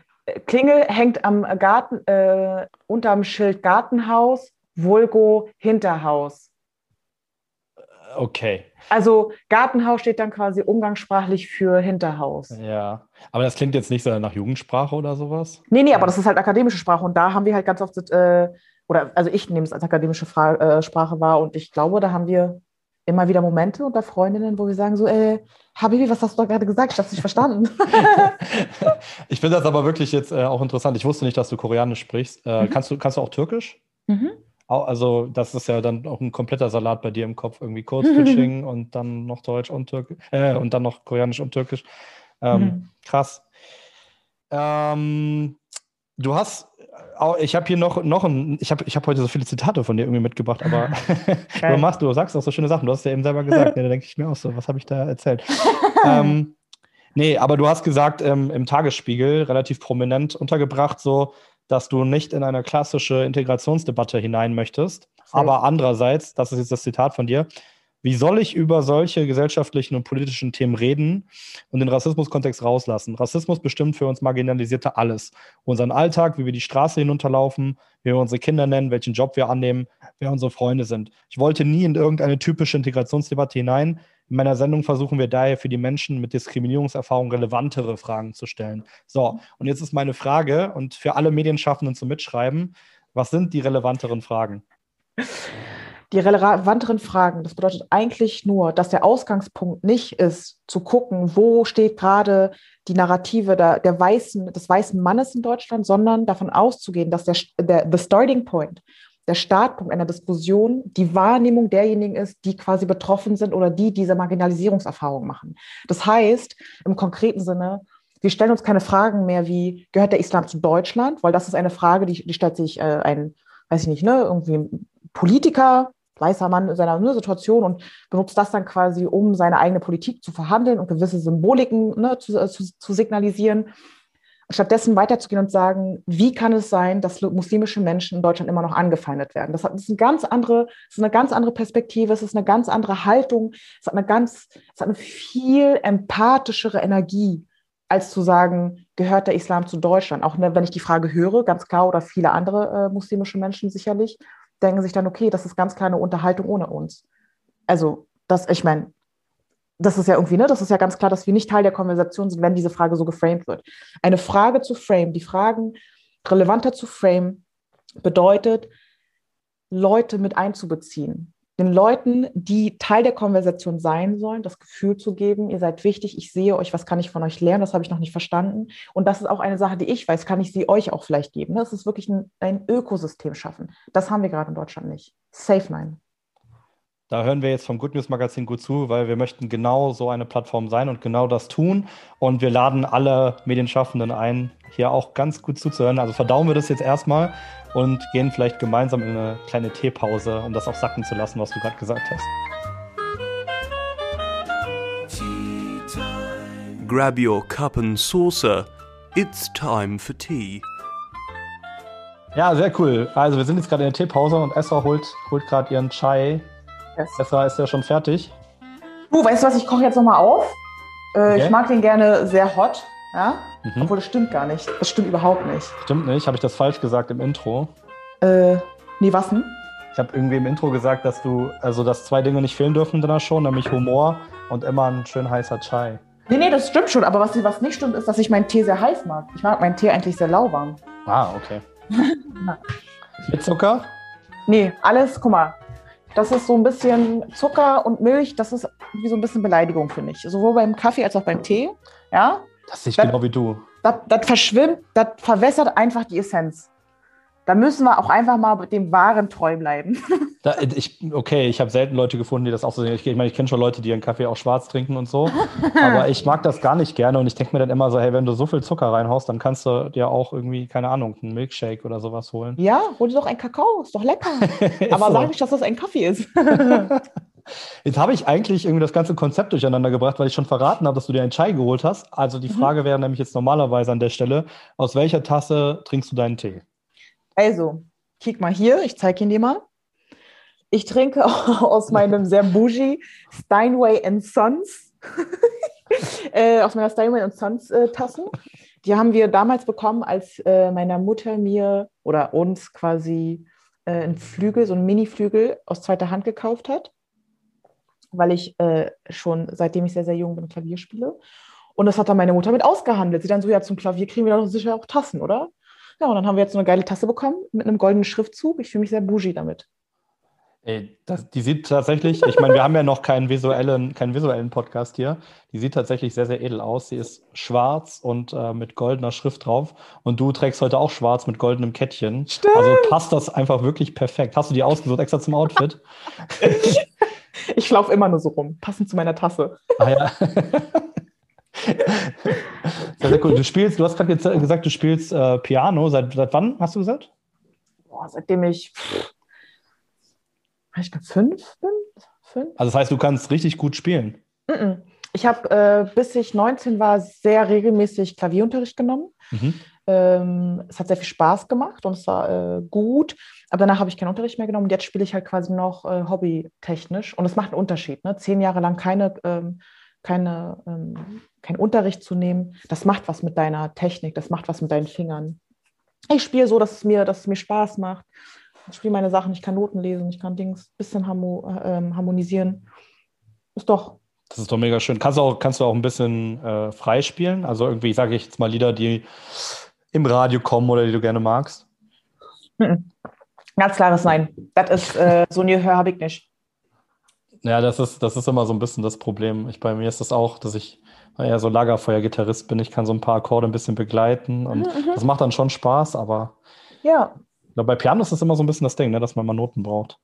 Klingel hängt am Garten, äh, unterm Schild Gartenhaus, Vulgo Hinterhaus. Okay. Also Gartenhaus steht dann quasi umgangssprachlich für Hinterhaus. Ja, aber das klingt jetzt nicht so nach Jugendsprache oder sowas? Nee, nee, aber das ist halt akademische Sprache und da haben wir halt ganz oft, äh, oder also ich nehme es als akademische Fra äh, Sprache wahr und ich glaube, da haben wir immer wieder Momente unter Freundinnen, wo wir sagen so, äh, Habibi, was hast du da gerade gesagt? Ich habe es nicht verstanden. ich finde das aber wirklich jetzt äh, auch interessant. Ich wusste nicht, dass du Koreanisch sprichst. Äh, mhm. kannst, du, kannst du auch Türkisch? Mhm. Also, das ist ja dann auch ein kompletter Salat bei dir im Kopf. Irgendwie Code-Switching und dann noch Deutsch und Türkisch, äh, und dann noch Koreanisch und Türkisch. Ähm, mhm. Krass. Ähm, du hast, ich habe hier noch, noch ein, ich habe ich hab heute so viele Zitate von dir irgendwie mitgebracht, aber du machst, du sagst auch so schöne Sachen. Du hast ja eben selber gesagt, ja, da denke ich mir auch so, was habe ich da erzählt? ähm, nee, aber du hast gesagt, ähm, im Tagesspiegel relativ prominent untergebracht, so, dass du nicht in eine klassische Integrationsdebatte hinein möchtest. Okay. Aber andererseits, das ist jetzt das Zitat von dir, wie soll ich über solche gesellschaftlichen und politischen Themen reden und den Rassismuskontext rauslassen? Rassismus bestimmt für uns Marginalisierte alles. Unseren Alltag, wie wir die Straße hinunterlaufen, wie wir unsere Kinder nennen, welchen Job wir annehmen, wer unsere Freunde sind. Ich wollte nie in irgendeine typische Integrationsdebatte hinein. In meiner Sendung versuchen wir daher für die Menschen mit Diskriminierungserfahrung relevantere Fragen zu stellen. So, und jetzt ist meine Frage und für alle Medienschaffenden zum Mitschreiben, was sind die relevanteren Fragen? Die relevanteren Fragen, das bedeutet eigentlich nur, dass der Ausgangspunkt nicht ist, zu gucken, wo steht gerade die Narrative der, der weißen, des weißen Mannes in Deutschland, sondern davon auszugehen, dass der, der the starting point der Startpunkt einer Diskussion die Wahrnehmung derjenigen ist, die quasi betroffen sind oder die diese Marginalisierungserfahrung machen. Das heißt, im konkreten Sinne, wir stellen uns keine Fragen mehr wie, gehört der Islam zu Deutschland? Weil das ist eine Frage, die, die stellt sich äh, ein, weiß ich nicht, ne, irgendwie Politiker weißer Mann in seiner ne, Situation und benutzt das dann quasi, um seine eigene Politik zu verhandeln und gewisse Symboliken ne, zu, äh, zu, zu signalisieren. Stattdessen weiterzugehen und sagen, wie kann es sein, dass muslimische Menschen in Deutschland immer noch angefeindet werden? Das, ist eine ganz andere, ist eine ganz andere Perspektive, es ist eine ganz andere Haltung, es hat eine ganz, es hat eine viel empathischere Energie, als zu sagen, gehört der Islam zu Deutschland? Auch ne, wenn ich die Frage höre, ganz klar, oder viele andere äh, muslimische Menschen sicherlich, denken sich dann, okay, das ist ganz klar eine Unterhaltung ohne uns. Also, das, ich meine, das ist ja irgendwie, ne, das ist ja ganz klar, dass wir nicht Teil der Konversation sind, wenn diese Frage so geframed wird. Eine Frage zu frame, die Fragen relevanter zu frame, bedeutet, Leute mit einzubeziehen. Den Leuten, die Teil der Konversation sein sollen, das Gefühl zu geben, ihr seid wichtig, ich sehe euch, was kann ich von euch lernen, das habe ich noch nicht verstanden. Und das ist auch eine Sache, die ich weiß, kann ich sie euch auch vielleicht geben. Das ist wirklich ein, ein Ökosystem schaffen. Das haben wir gerade in Deutschland nicht. Safe Nein. Da hören wir jetzt vom Good News Magazin gut zu, weil wir möchten genau so eine Plattform sein und genau das tun. Und wir laden alle Medienschaffenden ein, hier auch ganz gut zuzuhören. Also verdauen wir das jetzt erstmal und gehen vielleicht gemeinsam in eine kleine Teepause, um das auch sacken zu lassen, was du gerade gesagt hast. Grab your cup and saucer. It's time for tea. Ja, sehr cool. Also wir sind jetzt gerade in der Teepause und Esra holt, holt gerade ihren Chai Yes. Esra ist ja schon fertig. Du, weißt du was, ich koche jetzt nochmal auf. Äh, okay. Ich mag den gerne sehr hot. Ja? Mhm. Obwohl, das stimmt gar nicht. Das stimmt überhaupt nicht. Stimmt nicht. Habe ich das falsch gesagt im Intro? Äh, nee, was denn? Ich habe irgendwie im Intro gesagt, dass du, also dass zwei Dinge nicht fehlen dürfen in deiner Show, nämlich Humor und immer ein schön heißer Chai. Nee, nee, das stimmt schon. Aber was, was nicht stimmt, ist, dass ich meinen Tee sehr heiß mag. Ich mag meinen Tee eigentlich sehr lauwarm. Ah, okay. Mit Zucker? Nee, alles, guck mal, das ist so ein bisschen Zucker und Milch, das ist wie so ein bisschen Beleidigung, finde ich. Sowohl beim Kaffee als auch beim Tee. Ja? Das sehe ich das, genau wie du. Das, das verschwimmt, das verwässert einfach die Essenz da müssen wir auch einfach mal dem Wahren treu bleiben. Da, ich, okay, ich habe selten Leute gefunden, die das auch so sehen. Ich, ich meine, ich kenne schon Leute, die ihren Kaffee auch schwarz trinken und so. aber ich mag das gar nicht gerne und ich denke mir dann immer so, hey, wenn du so viel Zucker reinhaust, dann kannst du dir auch irgendwie, keine Ahnung, einen Milkshake oder sowas holen. Ja, hol dir doch einen Kakao, ist doch lecker. aber so. sag nicht, dass das ein Kaffee ist. Jetzt habe ich eigentlich irgendwie das ganze Konzept durcheinander gebracht, weil ich schon verraten habe, dass du dir einen Chai geholt hast. Also die mhm. Frage mhm. wäre nämlich jetzt normalerweise an der Stelle, aus welcher Tasse trinkst du deinen Tee? Also, kick mal hier, ich zeige ihn dir mal. Ich trinke aus meinem sehr bougie Steinway Sons, äh, aus meiner Steinway Sons äh, Tassen. Die haben wir damals bekommen, als äh, meiner Mutter mir oder uns quasi äh, einen Flügel, so einen Mini-Flügel aus zweiter Hand gekauft hat, weil ich äh, schon seitdem ich sehr, sehr jung bin Klavier spiele. Und das hat dann meine Mutter mit ausgehandelt. Sie dann so, ja, zum Klavier kriegen wir doch sicher auch Tassen, oder? Ja, und dann haben wir jetzt so eine geile Tasse bekommen mit einem goldenen Schriftzug. Ich fühle mich sehr bougie damit. Ey, das, die sieht tatsächlich, ich meine, wir haben ja noch keinen visuellen, keinen visuellen Podcast hier. Die sieht tatsächlich sehr, sehr edel aus. Sie ist schwarz und äh, mit goldener Schrift drauf. Und du trägst heute auch schwarz mit goldenem Kettchen. Stimmt. Also passt das einfach wirklich perfekt. Hast du die ausgesucht extra zum Outfit? ich laufe immer nur so rum, passend zu meiner Tasse. Ah ja. sehr, sehr cool. Du spielst, du hast gerade gesagt, du spielst äh, Piano. Seit, seit wann hast du gesagt? Boah, seitdem ich, ich glaube, fünf bin. Fünf? Also das heißt, du kannst richtig gut spielen. Ich habe, äh, bis ich 19 war, sehr regelmäßig Klavierunterricht genommen. Mhm. Ähm, es hat sehr viel Spaß gemacht und es war äh, gut. Aber danach habe ich keinen Unterricht mehr genommen. Und jetzt spiele ich halt quasi noch äh, hobbytechnisch. Und es macht einen Unterschied. Ne? Zehn Jahre lang keine ähm, keine, ähm, keinen Unterricht zu nehmen, das macht was mit deiner Technik, das macht was mit deinen Fingern. Ich spiele so, dass es mir, dass es mir Spaß macht. Ich spiele meine Sachen, ich kann Noten lesen, ich kann Dings ein bisschen ähm, harmonisieren. Ist doch. Das ist doch mega schön. Kannst du auch, kannst du auch ein bisschen äh, frei spielen? Also irgendwie, sage ich jetzt mal Lieder, die im Radio kommen oder die du gerne magst? Ganz klares Nein. Das ist äh, so ein Gehör habe ich nicht. Ja, das ist, das ist immer so ein bisschen das Problem. Ich, bei mir ist das auch, dass ich eher so Lagerfeuer-Gitarrist bin. Ich kann so ein paar Akkorde ein bisschen begleiten und mhm. mhm. das macht dann schon Spaß, aber ja. bei Piano ist das immer so ein bisschen das Ding, ne, dass man mal Noten braucht.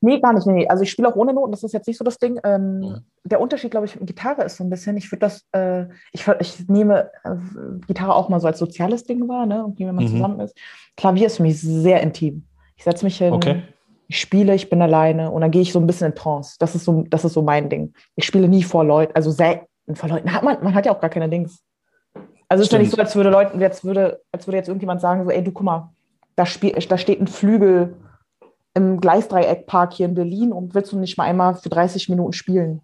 Nee, gar nicht. Nee. Also ich spiele auch ohne Noten, das ist jetzt nicht so das Ding. Ähm, ja. Der Unterschied, glaube ich, mit Gitarre ist so ein bisschen, ich würde das, äh, ich, ich nehme äh, Gitarre auch mal so als soziales Ding wahr, ne? Und wenn man mhm. zusammen ist. Klavier ist für mich sehr intim. Ich setze mich hin, okay. Ich spiele, ich bin alleine und dann gehe ich so ein bisschen in Trance. Das ist so, das ist so mein Ding. Ich spiele nie vor Leuten, also selten vor Leuten. Hat man, man hat ja auch gar keine Dings. Also es ist ja nicht so, als würde Leuten, jetzt würde, als würde jetzt irgendjemand sagen, so, ey, du guck mal, da, spiel, da steht ein Flügel im Gleisdreieckpark hier in Berlin und willst du nicht mal einmal für 30 Minuten spielen?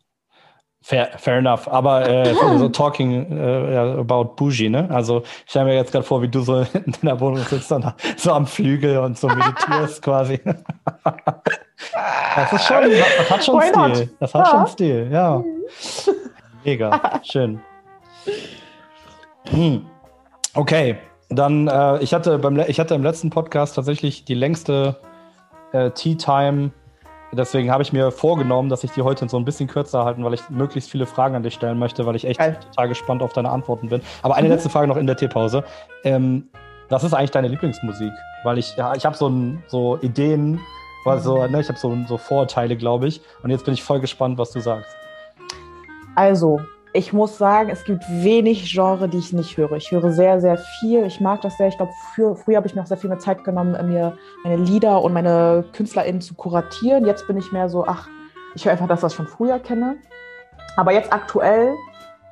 Fair, fair enough. Aber äh, so talking äh, about bougie, ne? Also ich stelle mir jetzt gerade vor, wie du so in deiner Wohnung sitzt und so am Flügel und so meditierst quasi. das ist schon, das hat schon Stil. Das hat ja. schon Stil, ja. Mega, schön. Hm. Okay, dann äh, ich hatte beim ich hatte im letzten Podcast tatsächlich die längste äh, Tea Time Deswegen habe ich mir vorgenommen, dass ich die heute so ein bisschen kürzer halten, weil ich möglichst viele Fragen an dich stellen möchte, weil ich echt Geil. total gespannt auf deine Antworten bin. Aber eine mhm. letzte Frage noch in der Teepause. Ähm, was ist eigentlich deine Lieblingsmusik? Weil ich, ja, ich habe so, so Ideen, also, ne, ich habe so, so Vorurteile, glaube ich. Und jetzt bin ich voll gespannt, was du sagst. Also, ich muss sagen, es gibt wenig Genre, die ich nicht höre. Ich höre sehr, sehr viel. Ich mag das sehr. Ich glaube, früher habe ich mir auch sehr viel mehr Zeit genommen, mir meine Lieder und meine KünstlerInnen zu kuratieren. Jetzt bin ich mehr so, ach, ich höre einfach das, was ich schon früher kenne. Aber jetzt aktuell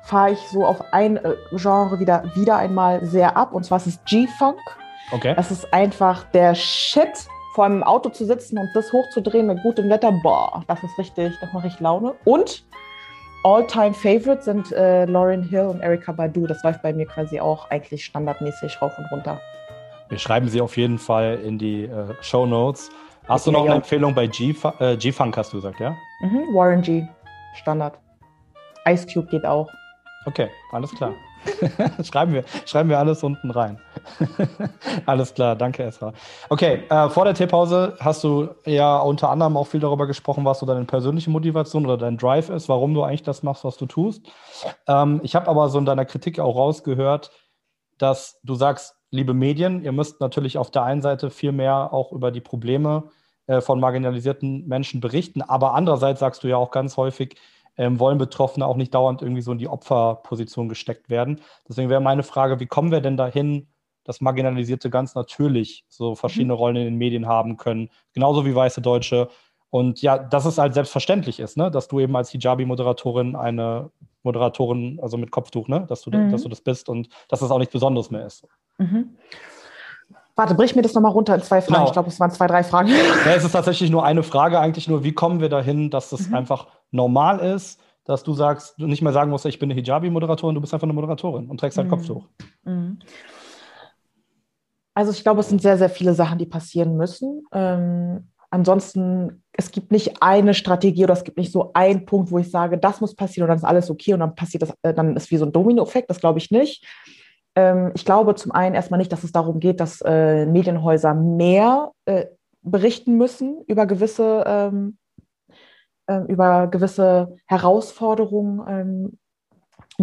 fahre ich so auf ein äh, Genre wieder, wieder einmal sehr ab. Und zwar ist es G-Funk. Okay. Das ist einfach der Shit, vor einem Auto zu sitzen und das hochzudrehen mit gutem Wetter. Boah, das ist richtig, das macht richtig Laune. Und All-Time-Favorites sind äh, Lauren Hill und Erika Badu. Das läuft bei mir quasi auch eigentlich standardmäßig rauf und runter. Wir schreiben sie auf jeden Fall in die äh, Show Notes. Hast du noch eine Empfehlung bei G-Funk, äh, hast du gesagt, ja? Mhm, Warren G. Standard. Ice Cube geht auch. Okay, alles klar. schreiben, wir, schreiben wir alles unten rein. alles klar, danke Esra. Okay, äh, vor der Teepause hast du ja unter anderem auch viel darüber gesprochen, was so deine persönliche Motivation oder dein Drive ist, warum du eigentlich das machst, was du tust. Ähm, ich habe aber so in deiner Kritik auch rausgehört, dass du sagst, liebe Medien, ihr müsst natürlich auf der einen Seite viel mehr auch über die Probleme äh, von marginalisierten Menschen berichten, aber andererseits sagst du ja auch ganz häufig, ähm, wollen Betroffene auch nicht dauernd irgendwie so in die Opferposition gesteckt werden. Deswegen wäre meine Frage, wie kommen wir denn dahin, dass Marginalisierte ganz natürlich so verschiedene mhm. Rollen in den Medien haben können, genauso wie weiße Deutsche. Und ja, dass es halt selbstverständlich ist, ne? dass du eben als Hijabi-Moderatorin eine Moderatorin, also mit Kopftuch, ne? dass, du, mhm. dass du das bist und dass das auch nichts Besonderes mehr ist. Mhm. Warte, brich mir das nochmal runter in zwei Fragen. Genau. Ich glaube, es waren zwei, drei Fragen. Ja, es ist tatsächlich nur eine Frage, eigentlich nur, wie kommen wir dahin, dass das mhm. einfach normal ist, dass du sagst, du nicht mehr sagen musst, ich bin eine Hijabi-Moderatorin, du bist einfach eine Moderatorin und trägst halt mhm. Kopftuch. Also ich glaube, es sind sehr, sehr viele Sachen, die passieren müssen. Ähm, ansonsten, es gibt nicht eine Strategie oder es gibt nicht so einen Punkt, wo ich sage, das muss passieren und dann ist alles okay und dann passiert das, äh, dann ist wie so ein Domino-Effekt, das glaube ich nicht. Ähm, ich glaube zum einen erstmal nicht, dass es darum geht, dass äh, Medienhäuser mehr äh, berichten müssen über gewisse ähm, äh, über gewisse Herausforderungen, ähm,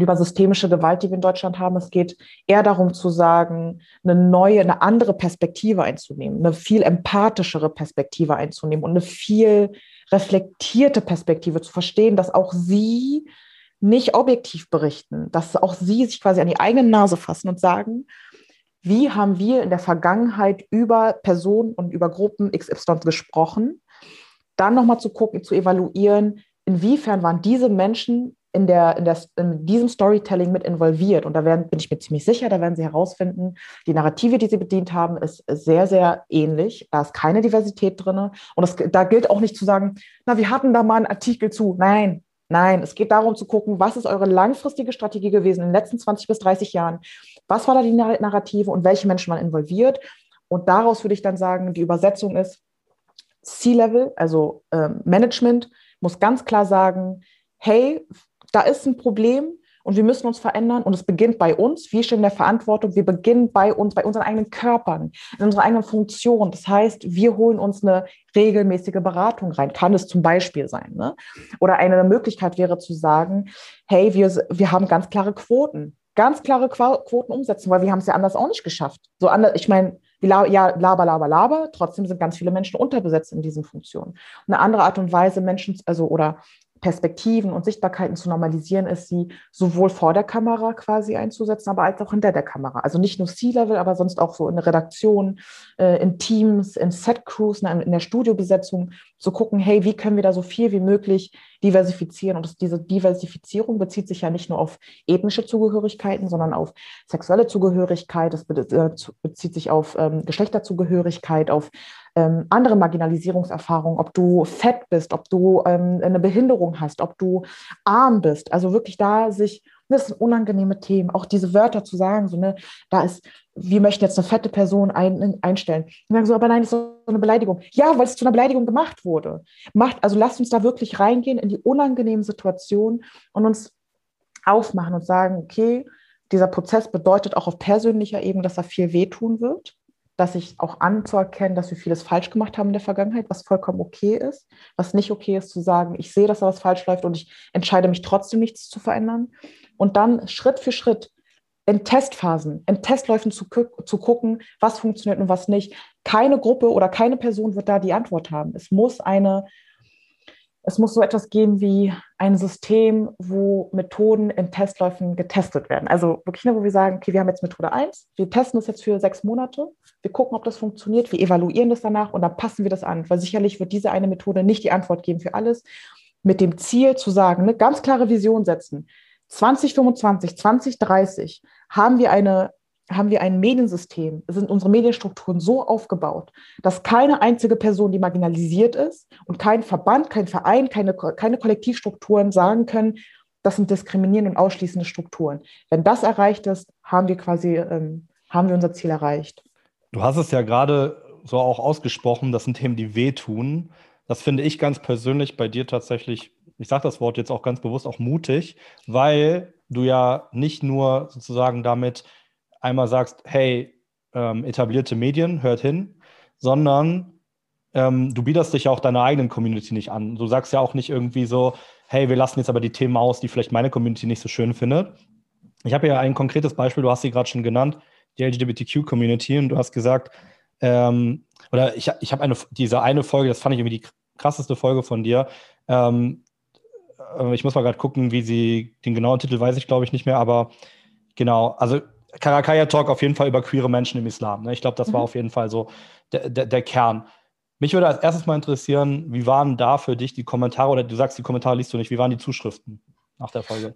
über systemische Gewalt, die wir in Deutschland haben. Es geht eher darum zu sagen, eine neue, eine andere Perspektive einzunehmen, eine viel empathischere Perspektive einzunehmen und eine viel reflektierte Perspektive zu verstehen, dass auch sie nicht objektiv berichten, dass auch sie sich quasi an die eigene Nase fassen und sagen, wie haben wir in der Vergangenheit über Personen und über Gruppen XY gesprochen dann nochmal zu gucken, zu evaluieren, inwiefern waren diese Menschen in, der, in, der, in diesem Storytelling mit involviert. Und da werden, bin ich mir ziemlich sicher, da werden Sie herausfinden, die Narrative, die Sie bedient haben, ist sehr, sehr ähnlich. Da ist keine Diversität drin. Und das, da gilt auch nicht zu sagen, na, wir hatten da mal einen Artikel zu. Nein, nein. Es geht darum zu gucken, was ist eure langfristige Strategie gewesen in den letzten 20 bis 30 Jahren? Was war da die Narrative und welche Menschen waren involviert? Und daraus würde ich dann sagen, die Übersetzung ist, C-Level, also äh, Management, muss ganz klar sagen, hey, da ist ein Problem und wir müssen uns verändern und es beginnt bei uns. Wir stehen in der Verantwortung, wir beginnen bei uns, bei unseren eigenen Körpern, in unserer eigenen Funktion. Das heißt, wir holen uns eine regelmäßige Beratung rein, kann es zum Beispiel sein. Ne? Oder eine Möglichkeit wäre zu sagen, hey, wir, wir haben ganz klare Quoten ganz klare Quoten umsetzen, weil wir haben es ja anders auch nicht geschafft. So anders, ich meine, ja, laber, laber, laber. Trotzdem sind ganz viele Menschen unterbesetzt in diesen Funktionen. eine andere Art und Weise, Menschen, also oder Perspektiven und Sichtbarkeiten zu normalisieren, ist sie sowohl vor der Kamera quasi einzusetzen, aber als auch hinter der Kamera. Also nicht nur C-Level, aber sonst auch so in der Redaktion, äh, in Teams, in Set-Crews, in der Studiobesetzung zu gucken, hey, wie können wir da so viel wie möglich diversifizieren? Und diese Diversifizierung bezieht sich ja nicht nur auf ethnische Zugehörigkeiten, sondern auf sexuelle Zugehörigkeit, das äh, bezieht sich auf ähm, Geschlechterzugehörigkeit, auf ähm, andere Marginalisierungserfahrungen, ob du fett bist, ob du ähm, eine Behinderung hast, ob du arm bist. Also wirklich da sich, das sind unangenehme Themen, auch diese Wörter zu sagen, so, ne, da ist, wir möchten jetzt eine fette Person ein, einstellen. Und sagen so, aber nein, das ist so eine Beleidigung. Ja, weil es zu einer Beleidigung gemacht wurde. Macht, also lasst uns da wirklich reingehen in die unangenehmen Situationen und uns aufmachen und sagen, okay, dieser Prozess bedeutet auch auf persönlicher Ebene, dass er viel wehtun wird dass ich auch anzuerkennen, dass wir vieles falsch gemacht haben in der Vergangenheit, was vollkommen okay ist, was nicht okay ist zu sagen, ich sehe, dass da was falsch läuft und ich entscheide mich trotzdem nichts zu verändern. Und dann Schritt für Schritt in Testphasen, in Testläufen zu, zu gucken, was funktioniert und was nicht. Keine Gruppe oder keine Person wird da die Antwort haben. Es muss eine es muss so etwas geben wie ein System, wo Methoden in Testläufen getestet werden. Also wirklich, wo wir sagen, okay, wir haben jetzt Methode 1, wir testen das jetzt für sechs Monate, wir gucken, ob das funktioniert, wir evaluieren das danach und dann passen wir das an, weil sicherlich wird diese eine Methode nicht die Antwort geben für alles, mit dem Ziel zu sagen, eine ganz klare Vision setzen. 2025, 2030 haben wir eine haben wir ein Mediensystem, sind unsere Medienstrukturen so aufgebaut, dass keine einzige Person, die marginalisiert ist und kein Verband, kein Verein, keine, keine Kollektivstrukturen sagen können, das sind diskriminierende und ausschließende Strukturen. Wenn das erreicht ist, haben wir quasi, ähm, haben wir unser Ziel erreicht. Du hast es ja gerade so auch ausgesprochen, das sind Themen, die wehtun. Das finde ich ganz persönlich bei dir tatsächlich, ich sage das Wort jetzt auch ganz bewusst, auch mutig, weil du ja nicht nur sozusagen damit einmal sagst, hey, ähm, etablierte Medien, hört hin, sondern ähm, du bietest dich ja auch deiner eigenen Community nicht an. Du sagst ja auch nicht irgendwie so, hey, wir lassen jetzt aber die Themen aus, die vielleicht meine Community nicht so schön findet. Ich habe ja ein konkretes Beispiel, du hast sie gerade schon genannt, die LGBTQ-Community, und du hast gesagt, ähm, oder ich, ich habe eine, diese eine Folge, das fand ich irgendwie die krasseste Folge von dir. Ähm, äh, ich muss mal gerade gucken, wie sie, den genauen Titel weiß ich glaube ich nicht mehr, aber genau, also Karakaya Talk auf jeden Fall über queere Menschen im Islam. Ne? Ich glaube, das mhm. war auf jeden Fall so der, der, der, Kern. Mich würde als erstes mal interessieren, wie waren da für dich die Kommentare oder du sagst, die Kommentare liest du nicht, wie waren die Zuschriften nach der Folge?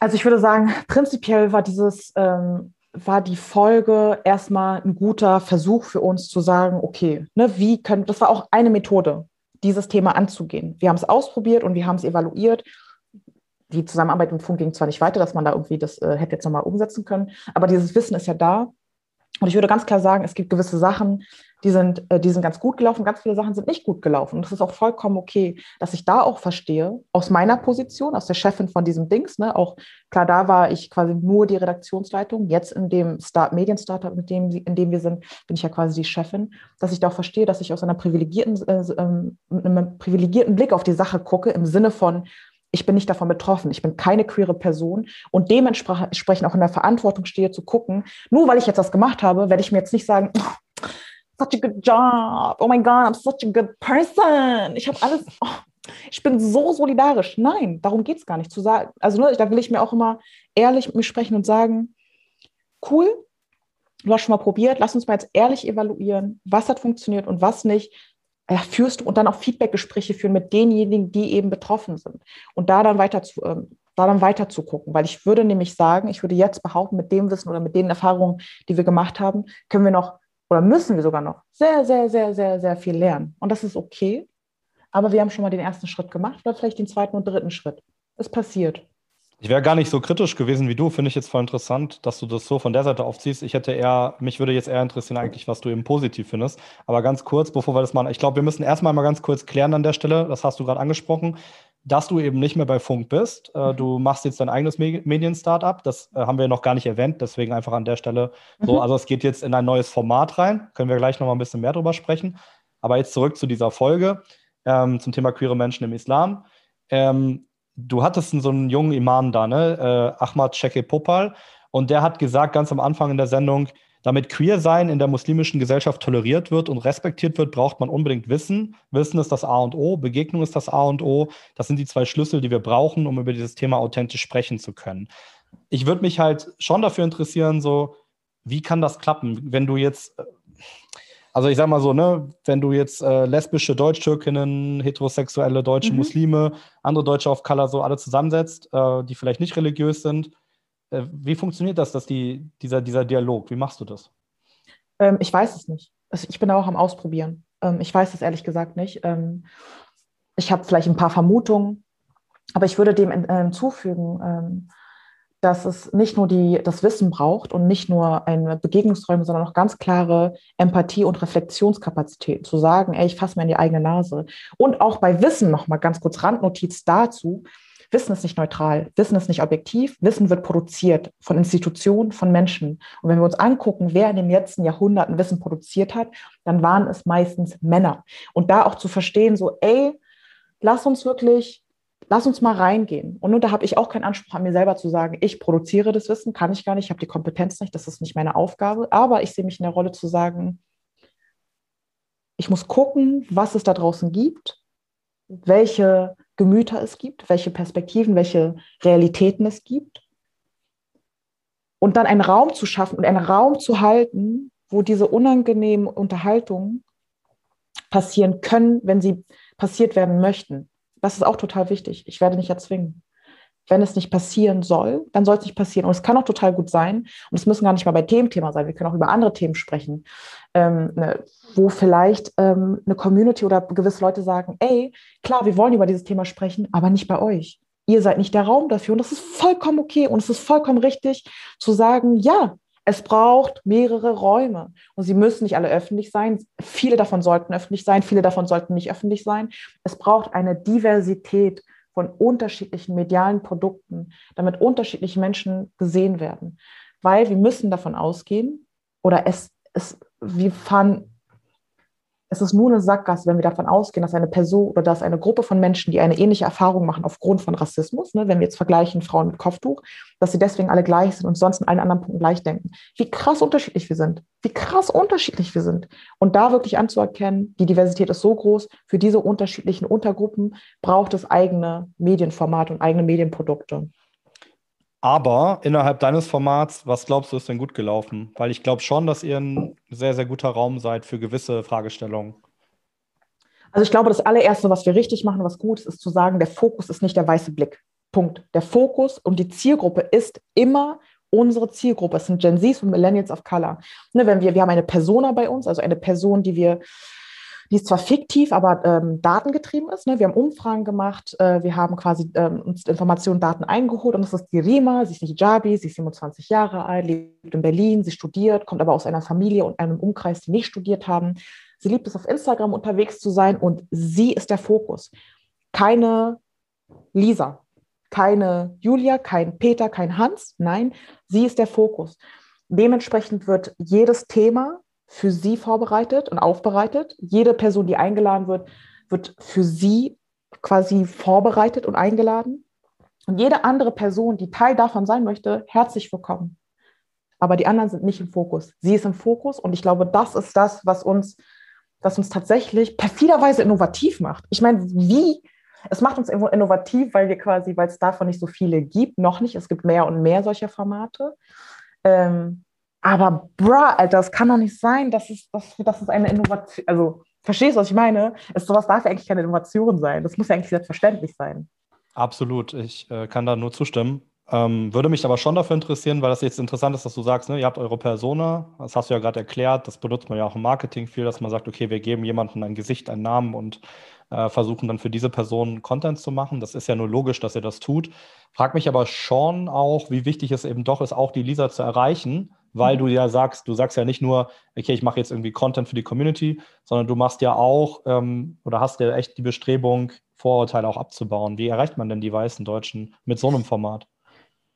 Also ich würde sagen, prinzipiell war dieses, ähm, war die Folge erstmal ein guter Versuch für uns zu sagen, okay, ne, wie können, das war auch eine Methode, dieses Thema anzugehen. Wir haben es ausprobiert und wir haben es evaluiert die Zusammenarbeit mit Funk ging zwar nicht weiter, dass man da irgendwie das äh, hätte jetzt nochmal umsetzen können, aber dieses Wissen ist ja da. Und ich würde ganz klar sagen, es gibt gewisse Sachen, die sind, äh, die sind ganz gut gelaufen, ganz viele Sachen sind nicht gut gelaufen. Und das ist auch vollkommen okay, dass ich da auch verstehe, aus meiner Position, aus der Chefin von diesem Dings, ne, auch klar, da war ich quasi nur die Redaktionsleitung. Jetzt in dem Start, Medien-Startup, mit dem, in dem wir sind, bin ich ja quasi die Chefin, dass ich da auch verstehe, dass ich aus einer privilegierten, äh, ähm, einem privilegierten Blick auf die Sache gucke, im Sinne von, ich bin nicht davon betroffen, ich bin keine queere Person. Und dementsprechend auch in der Verantwortung stehe zu gucken, nur weil ich jetzt das gemacht habe, werde ich mir jetzt nicht sagen, oh, such a good job, oh my God, I'm such a good person, ich habe alles, oh, ich bin so solidarisch. Nein, darum geht es gar nicht. Zu sagen. Also ne, da will ich mir auch immer ehrlich mit mir sprechen und sagen, cool, du hast schon mal probiert, lass uns mal jetzt ehrlich evaluieren, was hat funktioniert und was nicht ja, führst und dann auch Feedbackgespräche führen mit denjenigen, die eben betroffen sind. Und da dann weiter zu, ähm, da dann weiter zu gucken. Weil ich würde nämlich sagen, ich würde jetzt behaupten, mit dem Wissen oder mit den Erfahrungen, die wir gemacht haben, können wir noch oder müssen wir sogar noch sehr, sehr, sehr, sehr, sehr viel lernen. Und das ist okay. Aber wir haben schon mal den ersten Schritt gemacht oder vielleicht den zweiten und dritten Schritt. Es passiert. Ich wäre gar nicht so kritisch gewesen wie du. Finde ich jetzt voll interessant, dass du das so von der Seite aufziehst. Ich hätte eher, mich würde jetzt eher interessieren eigentlich, was du eben positiv findest. Aber ganz kurz, bevor wir das machen, ich glaube, wir müssen erstmal mal ganz kurz klären an der Stelle, das hast du gerade angesprochen, dass du eben nicht mehr bei Funk bist. Äh, mhm. Du machst jetzt dein eigenes Medien-Startup. Das äh, haben wir noch gar nicht erwähnt, deswegen einfach an der Stelle so. Mhm. Also es geht jetzt in ein neues Format rein. Können wir gleich noch mal ein bisschen mehr drüber sprechen. Aber jetzt zurück zu dieser Folge ähm, zum Thema queere Menschen im Islam. Ähm, du hattest so einen jungen Imam da, ne? Äh, Ahmad Sheke Popal. Und der hat gesagt, ganz am Anfang in der Sendung, Damit Queer-Sein in der muslimischen Gesellschaft toleriert wird und respektiert wird, braucht man unbedingt Wissen. Wissen ist das A und O, Begegnung ist das A und O. Das sind die zwei Schlüssel, die wir brauchen, um über dieses Thema authentisch sprechen zu können. Ich würde mich halt schon dafür interessieren, so, wie kann das klappen, wenn du jetzt, also ich sag mal so, ne, wenn du jetzt äh, lesbische Deutsch-Türkinnen, heterosexuelle deutsche mhm. Muslime, andere Deutsche auf Color so alle zusammensetzt, äh, die vielleicht nicht religiös sind, äh, wie funktioniert das, dass die, dieser, dieser Dialog? Wie machst du das? Ähm, ich weiß es nicht. Also ich bin auch am Ausprobieren. Ähm, ich weiß es ehrlich gesagt nicht. Ähm, ich habe vielleicht ein paar Vermutungen, aber ich würde dem äh, hinzufügen, ähm, dass es nicht nur die, das Wissen braucht und nicht nur eine Begegnungsräume, sondern auch ganz klare Empathie- und Reflexionskapazität. Zu sagen, ey, ich fasse mir in die eigene Nase. Und auch bei Wissen nochmal ganz kurz Randnotiz dazu. Wissen ist nicht neutral, Wissen ist nicht objektiv, Wissen wird produziert von Institutionen, von Menschen. Und wenn wir uns angucken, wer in den letzten Jahrhunderten Wissen produziert hat, dann waren es meistens Männer. Und da auch zu verstehen, so, ey, lass uns wirklich, lass uns mal reingehen. Und nun, da habe ich auch keinen Anspruch an mir selber zu sagen, ich produziere das Wissen, kann ich gar nicht, ich habe die Kompetenz nicht, das ist nicht meine Aufgabe. Aber ich sehe mich in der Rolle zu sagen, ich muss gucken, was es da draußen gibt, welche Gemüter es gibt, welche Perspektiven, welche Realitäten es gibt. Und dann einen Raum zu schaffen und einen Raum zu halten, wo diese unangenehmen Unterhaltungen passieren können, wenn sie passiert werden möchten. Das ist auch total wichtig. Ich werde nicht erzwingen wenn es nicht passieren soll, dann soll es nicht passieren. Und es kann auch total gut sein, und es müssen gar nicht mal bei Thementhema sein, wir können auch über andere Themen sprechen, ähm, ne, wo vielleicht ähm, eine Community oder gewisse Leute sagen, ey, klar, wir wollen über dieses Thema sprechen, aber nicht bei euch. Ihr seid nicht der Raum dafür und das ist vollkommen okay und es ist vollkommen richtig zu sagen, ja, es braucht mehrere Räume und sie müssen nicht alle öffentlich sein. Viele davon sollten öffentlich sein, viele davon sollten nicht öffentlich sein. Es braucht eine Diversität von unterschiedlichen medialen Produkten, damit unterschiedliche Menschen gesehen werden. Weil wir müssen davon ausgehen, oder es, es wir fahren, es ist nur eine Sackgasse, wenn wir davon ausgehen, dass eine Person oder dass eine Gruppe von Menschen, die eine ähnliche Erfahrung machen aufgrund von Rassismus, ne, wenn wir jetzt vergleichen Frauen mit Kopftuch, dass sie deswegen alle gleich sind und sonst in allen anderen Punkten gleich denken. Wie krass unterschiedlich wir sind. Wie krass unterschiedlich wir sind. Und da wirklich anzuerkennen, die Diversität ist so groß, für diese unterschiedlichen Untergruppen braucht es eigene Medienformate und eigene Medienprodukte. Aber innerhalb deines Formats, was glaubst du, ist denn gut gelaufen? Weil ich glaube schon, dass ihr ein sehr, sehr guter Raum seid für gewisse Fragestellungen. Also ich glaube, das allererste, was wir richtig machen, was gut ist, ist zu sagen, der Fokus ist nicht der weiße Blick. Punkt. Der Fokus und die Zielgruppe ist immer unsere Zielgruppe. Es sind Gen Zs und Millennials of Color. Ne, wenn wir, wir haben eine Persona bei uns, also eine Person, die wir die ist zwar fiktiv, aber ähm, datengetrieben ist. Ne? Wir haben Umfragen gemacht, äh, wir haben quasi ähm, uns Informationen, Daten eingeholt und das ist die Rima, sie ist eine Hijabi, sie ist 27 Jahre alt, lebt in Berlin, sie studiert, kommt aber aus einer Familie und einem Umkreis, die nicht studiert haben. Sie liebt es, auf Instagram unterwegs zu sein und sie ist der Fokus. Keine Lisa, keine Julia, kein Peter, kein Hans. Nein, sie ist der Fokus. Dementsprechend wird jedes Thema für sie vorbereitet und aufbereitet. Jede Person, die eingeladen wird, wird für sie quasi vorbereitet und eingeladen. Und jede andere Person, die Teil davon sein möchte, herzlich willkommen. Aber die anderen sind nicht im Fokus. Sie ist im Fokus und ich glaube, das ist das, was uns, was uns tatsächlich perfiderweise innovativ macht. Ich meine, wie? Es macht uns innovativ, weil wir quasi, weil es davon nicht so viele gibt, noch nicht. Es gibt mehr und mehr solcher Formate. Ähm, aber bra, Alter, das kann doch nicht sein, dass es, dass, dass es eine Innovation, also verstehst du, was ich meine? Es, sowas darf ja eigentlich keine Innovation sein. Das muss ja eigentlich selbstverständlich sein. Absolut, ich äh, kann da nur zustimmen. Ähm, würde mich aber schon dafür interessieren, weil das jetzt interessant ist, dass du sagst, ne, ihr habt eure Persona, das hast du ja gerade erklärt, das benutzt man ja auch im Marketing viel, dass man sagt, okay, wir geben jemandem ein Gesicht, einen Namen und äh, versuchen dann für diese Person Content zu machen. Das ist ja nur logisch, dass ihr das tut. Frag mich aber schon auch, wie wichtig es eben doch ist, auch die Lisa zu erreichen, weil mhm. du ja sagst, du sagst ja nicht nur, okay, ich mache jetzt irgendwie Content für die Community, sondern du machst ja auch ähm, oder hast ja echt die Bestrebung, Vorurteile auch abzubauen. Wie erreicht man denn die weißen Deutschen mit so einem Format?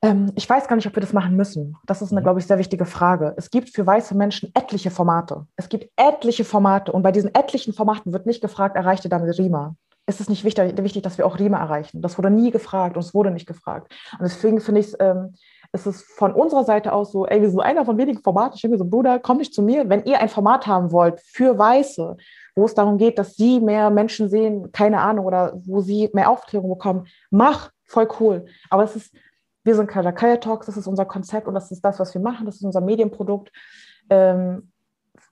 Ähm, ich weiß gar nicht, ob wir das machen müssen. Das ist eine, mhm. glaube ich, sehr wichtige Frage. Es gibt für weiße Menschen etliche Formate. Es gibt etliche Formate und bei diesen etlichen Formaten wird nicht gefragt, erreicht ihr damit Rima? ist es nicht wichtig, wichtig, dass wir auch Rima erreichen. Das wurde nie gefragt und es wurde nicht gefragt. Und deswegen finde ich es ähm, ist es von unserer Seite aus so, ey, wir sind einer von wenigen Formaten. Ich denke so, Bruder, komm nicht zu mir. Wenn ihr ein Format haben wollt für Weiße, wo es darum geht, dass sie mehr Menschen sehen, keine Ahnung, oder wo sie mehr Aufklärung bekommen, mach, voll cool. Aber es ist, wir sind Kaya Talks, das ist unser Konzept und das ist das, was wir machen, das ist unser Medienprodukt. Ähm,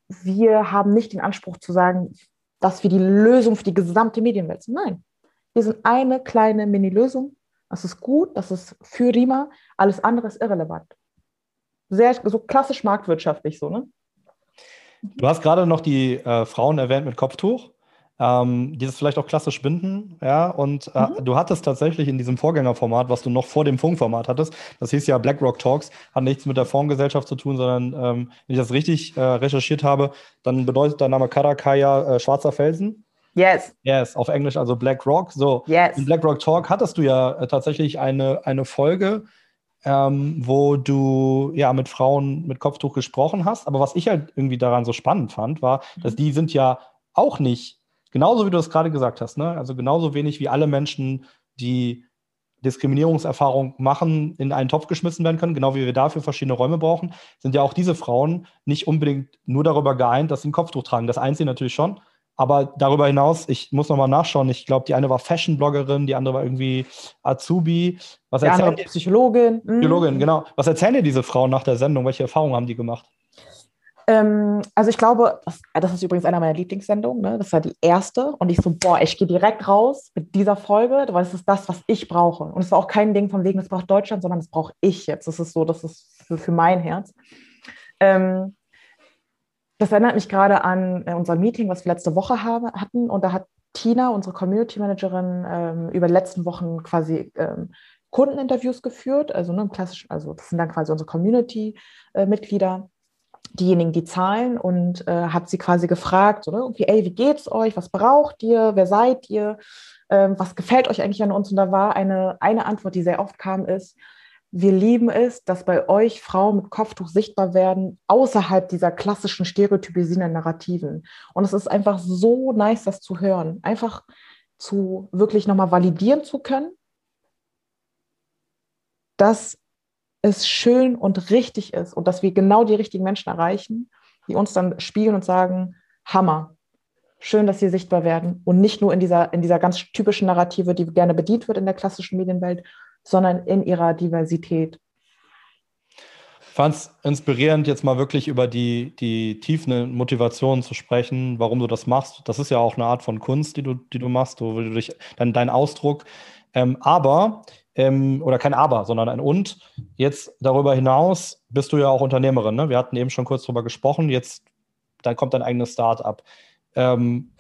wir haben nicht den Anspruch zu sagen, dass wir die Lösung für die gesamte Medienwelt sind. Nein, wir sind eine kleine Mini-Lösung. Das ist gut, das ist für Rima, alles andere ist irrelevant. Sehr so klassisch marktwirtschaftlich so, ne? Du hast gerade noch die äh, Frauen erwähnt mit Kopftuch. Ähm, dieses vielleicht auch klassisch binden, ja. Und äh, mhm. du hattest tatsächlich in diesem Vorgängerformat, was du noch vor dem Funkformat hattest, das hieß ja BlackRock Talks, hat nichts mit der Fondsgesellschaft zu tun, sondern ähm, wenn ich das richtig äh, recherchiert habe, dann bedeutet der Name Karakaya äh, schwarzer Felsen. Yes. Yes, auf Englisch also BlackRock. So, yes. in BlackRock Talk hattest du ja äh, tatsächlich eine, eine Folge, ähm, wo du ja mit Frauen mit Kopftuch gesprochen hast. Aber was ich halt irgendwie daran so spannend fand, war, dass mhm. die sind ja auch nicht Genauso wie du es gerade gesagt hast, ne? Also genauso wenig wie alle Menschen, die Diskriminierungserfahrung machen, in einen Topf geschmissen werden können, genau wie wir dafür verschiedene Räume brauchen, sind ja auch diese Frauen nicht unbedingt nur darüber geeint, dass sie ein Kopftuch tragen. Das eint sie natürlich schon. Aber darüber hinaus, ich muss nochmal nachschauen, ich glaube, die eine war Fashion-Bloggerin, die andere war irgendwie Azubi. Was die andere Psychologin. Psychologin, mhm. genau. Was erzählen dir diese Frauen nach der Sendung? Welche Erfahrungen haben die gemacht? Ähm, also ich glaube, das, das, ist übrigens einer meiner Lieblingssendungen. Ne? Das war die erste. Und ich so, boah, ich gehe direkt raus mit dieser Folge, weil es ist das, was ich brauche. Und es war auch kein Ding von wegen, das braucht Deutschland, sondern das brauche ich jetzt. Das ist so, das ist für, für mein Herz. Ähm, das erinnert mich gerade an äh, unser Meeting, was wir letzte Woche habe, hatten. Und da hat Tina, unsere Community Managerin, ähm, über die letzten Wochen quasi ähm, Kundeninterviews geführt. Also ne, klassisch, also das sind dann quasi unsere Community-Mitglieder. Äh, diejenigen, die zahlen und äh, hat sie quasi gefragt, so, ne, okay, ey, wie geht's euch? Was braucht ihr? Wer seid ihr? Ähm, was gefällt euch eigentlich an uns? Und da war eine, eine Antwort, die sehr oft kam, ist, wir lieben es, dass bei euch Frauen mit Kopftuch sichtbar werden, außerhalb dieser klassischen stereotypisierenden Narrativen. Und es ist einfach so nice, das zu hören. Einfach zu wirklich nochmal validieren zu können, dass es schön und richtig ist und dass wir genau die richtigen Menschen erreichen, die uns dann spiegeln und sagen, Hammer, schön, dass sie sichtbar werden und nicht nur in dieser, in dieser ganz typischen Narrative, die gerne bedient wird in der klassischen Medienwelt, sondern in ihrer Diversität. Ich fand es inspirierend, jetzt mal wirklich über die, die tiefen Motivationen zu sprechen, warum du das machst. Das ist ja auch eine Art von Kunst, die du, die du machst, wo du dich, dein, dein Ausdruck. Ähm, aber ähm, oder kein Aber, sondern ein Und. Jetzt darüber hinaus bist du ja auch Unternehmerin. Ne? Wir hatten eben schon kurz darüber gesprochen. Jetzt dann kommt dein eigenes Start-up. Ähm,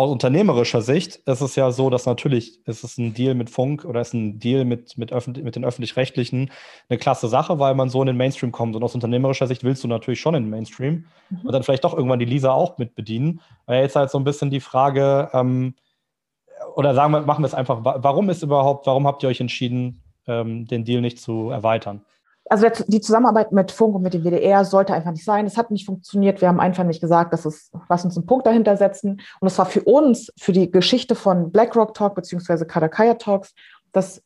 aus unternehmerischer Sicht ist es ja so, dass natürlich ist es ein Deal mit Funk oder ist ein Deal mit, mit, mit den Öffentlich-Rechtlichen eine klasse Sache, weil man so in den Mainstream kommt. Und aus unternehmerischer Sicht willst du natürlich schon in den Mainstream mhm. und dann vielleicht doch irgendwann die Lisa auch mit bedienen. Weil jetzt halt so ein bisschen die Frage, ähm, oder sagen wir, machen wir es einfach. Warum ist überhaupt, warum habt ihr euch entschieden, ähm, den Deal nicht zu erweitern? Also die Zusammenarbeit mit Funk und mit dem WDR sollte einfach nicht sein. Es hat nicht funktioniert. Wir haben einfach nicht gesagt, dass es, lass uns einen Punkt dahinter setzen. Und es war für uns, für die Geschichte von BlackRock Talk beziehungsweise Kadakaya Talks, das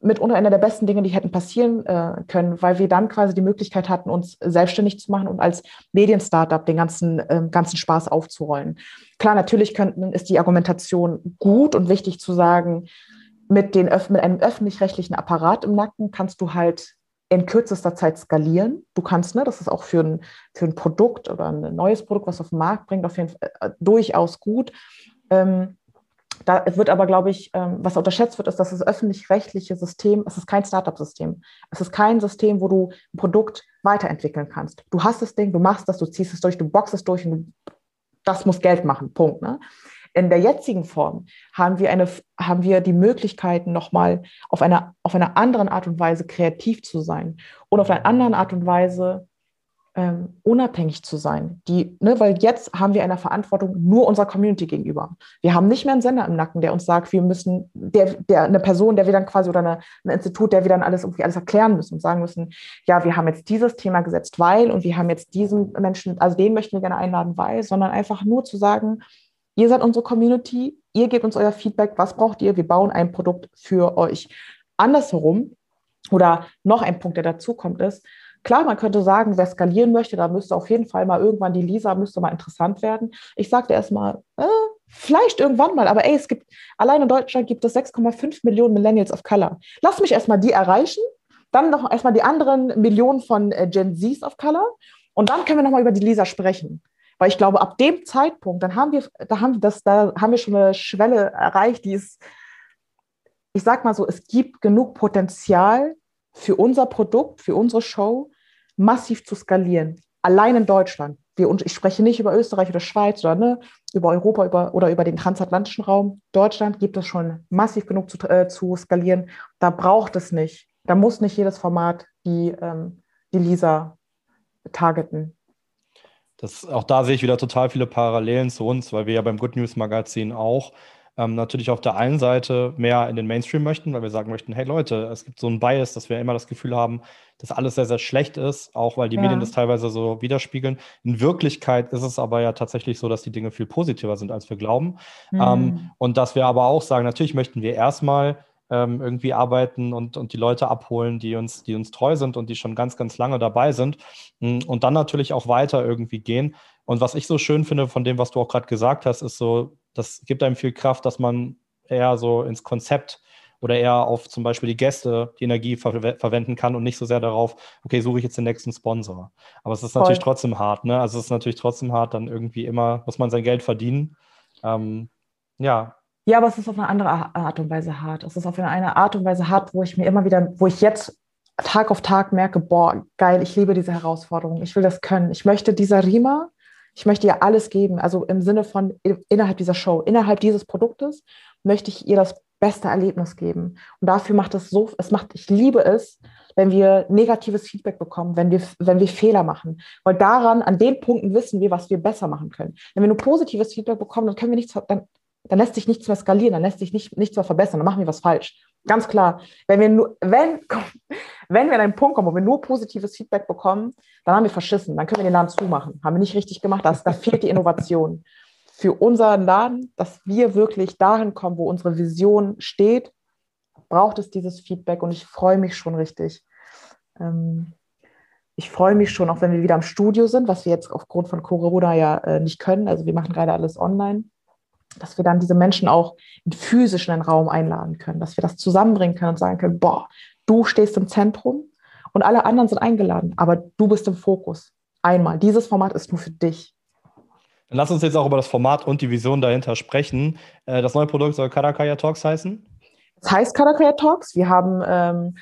mitunter einer der besten Dinge, die hätten passieren äh, können, weil wir dann quasi die Möglichkeit hatten, uns selbstständig zu machen und als Medien-Startup den ganzen, äh, ganzen Spaß aufzurollen. Klar, natürlich könnten, ist die Argumentation gut und wichtig zu sagen, mit, den, mit einem öffentlich-rechtlichen Apparat im Nacken kannst du halt in kürzester Zeit skalieren. Du kannst, ne, das ist auch für ein, für ein Produkt oder ein neues Produkt, was auf den Markt bringt, auf jeden Fall äh, durchaus gut. Ähm, da wird aber, glaube ich, ähm, was unterschätzt wird, ist, dass das öffentlich-rechtliche System, es ist kein Startup-System. Es ist kein System, wo du ein Produkt weiterentwickeln kannst. Du hast das Ding, du machst das, du ziehst es durch, du boxst es durch und das muss Geld machen. Punkt. Ne? In der jetzigen Form haben wir, eine, haben wir die Möglichkeiten, nochmal auf einer, auf einer anderen Art und Weise kreativ zu sein und auf einer anderen Art und Weise ähm, unabhängig zu sein. Die, ne, weil jetzt haben wir eine Verantwortung nur unserer Community gegenüber. Wir haben nicht mehr einen Sender im Nacken, der uns sagt, wir müssen, der, der eine Person, der wir dann quasi oder eine, ein Institut, der wir dann alles irgendwie alles erklären müssen und sagen müssen, ja, wir haben jetzt dieses Thema gesetzt, weil und wir haben jetzt diesen Menschen, also den möchten wir gerne einladen, weil, sondern einfach nur zu sagen, ihr seid unsere Community, ihr gebt uns euer Feedback, was braucht ihr, wir bauen ein Produkt für euch. Andersherum Oder noch ein Punkt, der dazu kommt, ist, klar, man könnte sagen, wer skalieren möchte, da müsste auf jeden Fall mal irgendwann die Lisa, müsste mal interessant werden. Ich sagte erstmal, äh, vielleicht irgendwann mal, aber ey, es gibt, allein in Deutschland gibt es 6,5 Millionen Millennials of Color. Lass mich erstmal die erreichen, dann noch erstmal die anderen Millionen von äh, Gen Zs of Color und dann können wir nochmal über die Lisa sprechen. Weil ich glaube, ab dem Zeitpunkt, dann haben wir, da haben, das, da haben wir schon eine Schwelle erreicht, die ist, ich sag mal so, es gibt genug Potenzial für unser Produkt, für unsere Show massiv zu skalieren. Allein in Deutschland. Wir, ich spreche nicht über Österreich oder Schweiz oder ne, über Europa über, oder über den transatlantischen Raum. Deutschland gibt es schon massiv genug zu, äh, zu skalieren. Da braucht es nicht. Da muss nicht jedes Format die, ähm, die Lisa targeten. Das, auch da sehe ich wieder total viele Parallelen zu uns, weil wir ja beim Good News Magazin auch ähm, natürlich auf der einen Seite mehr in den Mainstream möchten, weil wir sagen möchten, hey Leute, es gibt so einen Bias, dass wir immer das Gefühl haben, dass alles sehr, sehr schlecht ist, auch weil die ja. Medien das teilweise so widerspiegeln. In Wirklichkeit ist es aber ja tatsächlich so, dass die Dinge viel positiver sind, als wir glauben. Mhm. Ähm, und dass wir aber auch sagen, natürlich möchten wir erstmal ähm, irgendwie arbeiten und, und die Leute abholen, die uns, die uns treu sind und die schon ganz, ganz lange dabei sind. Mm, und dann natürlich auch weiter irgendwie gehen. Und was ich so schön finde von dem, was du auch gerade gesagt hast, ist so, das gibt einem viel Kraft, dass man eher so ins Konzept oder eher auf zum Beispiel die Gäste die Energie ver verwenden kann und nicht so sehr darauf, okay, suche ich jetzt den nächsten Sponsor. Aber es ist Voll. natürlich trotzdem hart, ne? Also es ist natürlich trotzdem hart, dann irgendwie immer, muss man sein Geld verdienen. Ähm, ja, ja, aber es ist auf eine andere Art und Weise hart. Es ist auf eine Art und Weise hart, wo ich mir immer wieder, wo ich jetzt Tag auf Tag merke, boah, geil, ich liebe diese Herausforderung. Ich will das können. Ich möchte dieser Rima, ich möchte ihr alles geben. Also im Sinne von innerhalb dieser Show, innerhalb dieses Produktes möchte ich ihr das beste Erlebnis geben. Und dafür macht es so, es macht, ich liebe es, wenn wir negatives Feedback bekommen, wenn wir, wenn wir Fehler machen. Weil daran, an den Punkten wissen wir, was wir besser machen können. Wenn wir nur positives Feedback bekommen, dann können wir nichts, dann, dann lässt sich nichts mehr skalieren, dann lässt sich nicht, nichts mehr verbessern, dann machen wir was falsch. Ganz klar. Wenn wir nur, wenn, wenn wir an einen Punkt kommen, wo wir nur positives Feedback bekommen, dann haben wir verschissen, dann können wir den Laden zumachen. Haben wir nicht richtig gemacht, das, da fehlt die Innovation. Für unseren Laden, dass wir wirklich dahin kommen, wo unsere Vision steht, braucht es dieses Feedback und ich freue mich schon richtig. Ähm, ich freue mich schon, auch wenn wir wieder im Studio sind, was wir jetzt aufgrund von Corona ja äh, nicht können. Also wir machen gerade alles online dass wir dann diese Menschen auch in physischen Raum einladen können, dass wir das zusammenbringen können und sagen können, boah, du stehst im Zentrum und alle anderen sind eingeladen, aber du bist im Fokus. Einmal, dieses Format ist nur für dich. Dann lass uns jetzt auch über das Format und die Vision dahinter sprechen. Äh, das neue Produkt soll Karakaya Talks heißen? Es heißt Karakaya Talks. Wir haben ähm,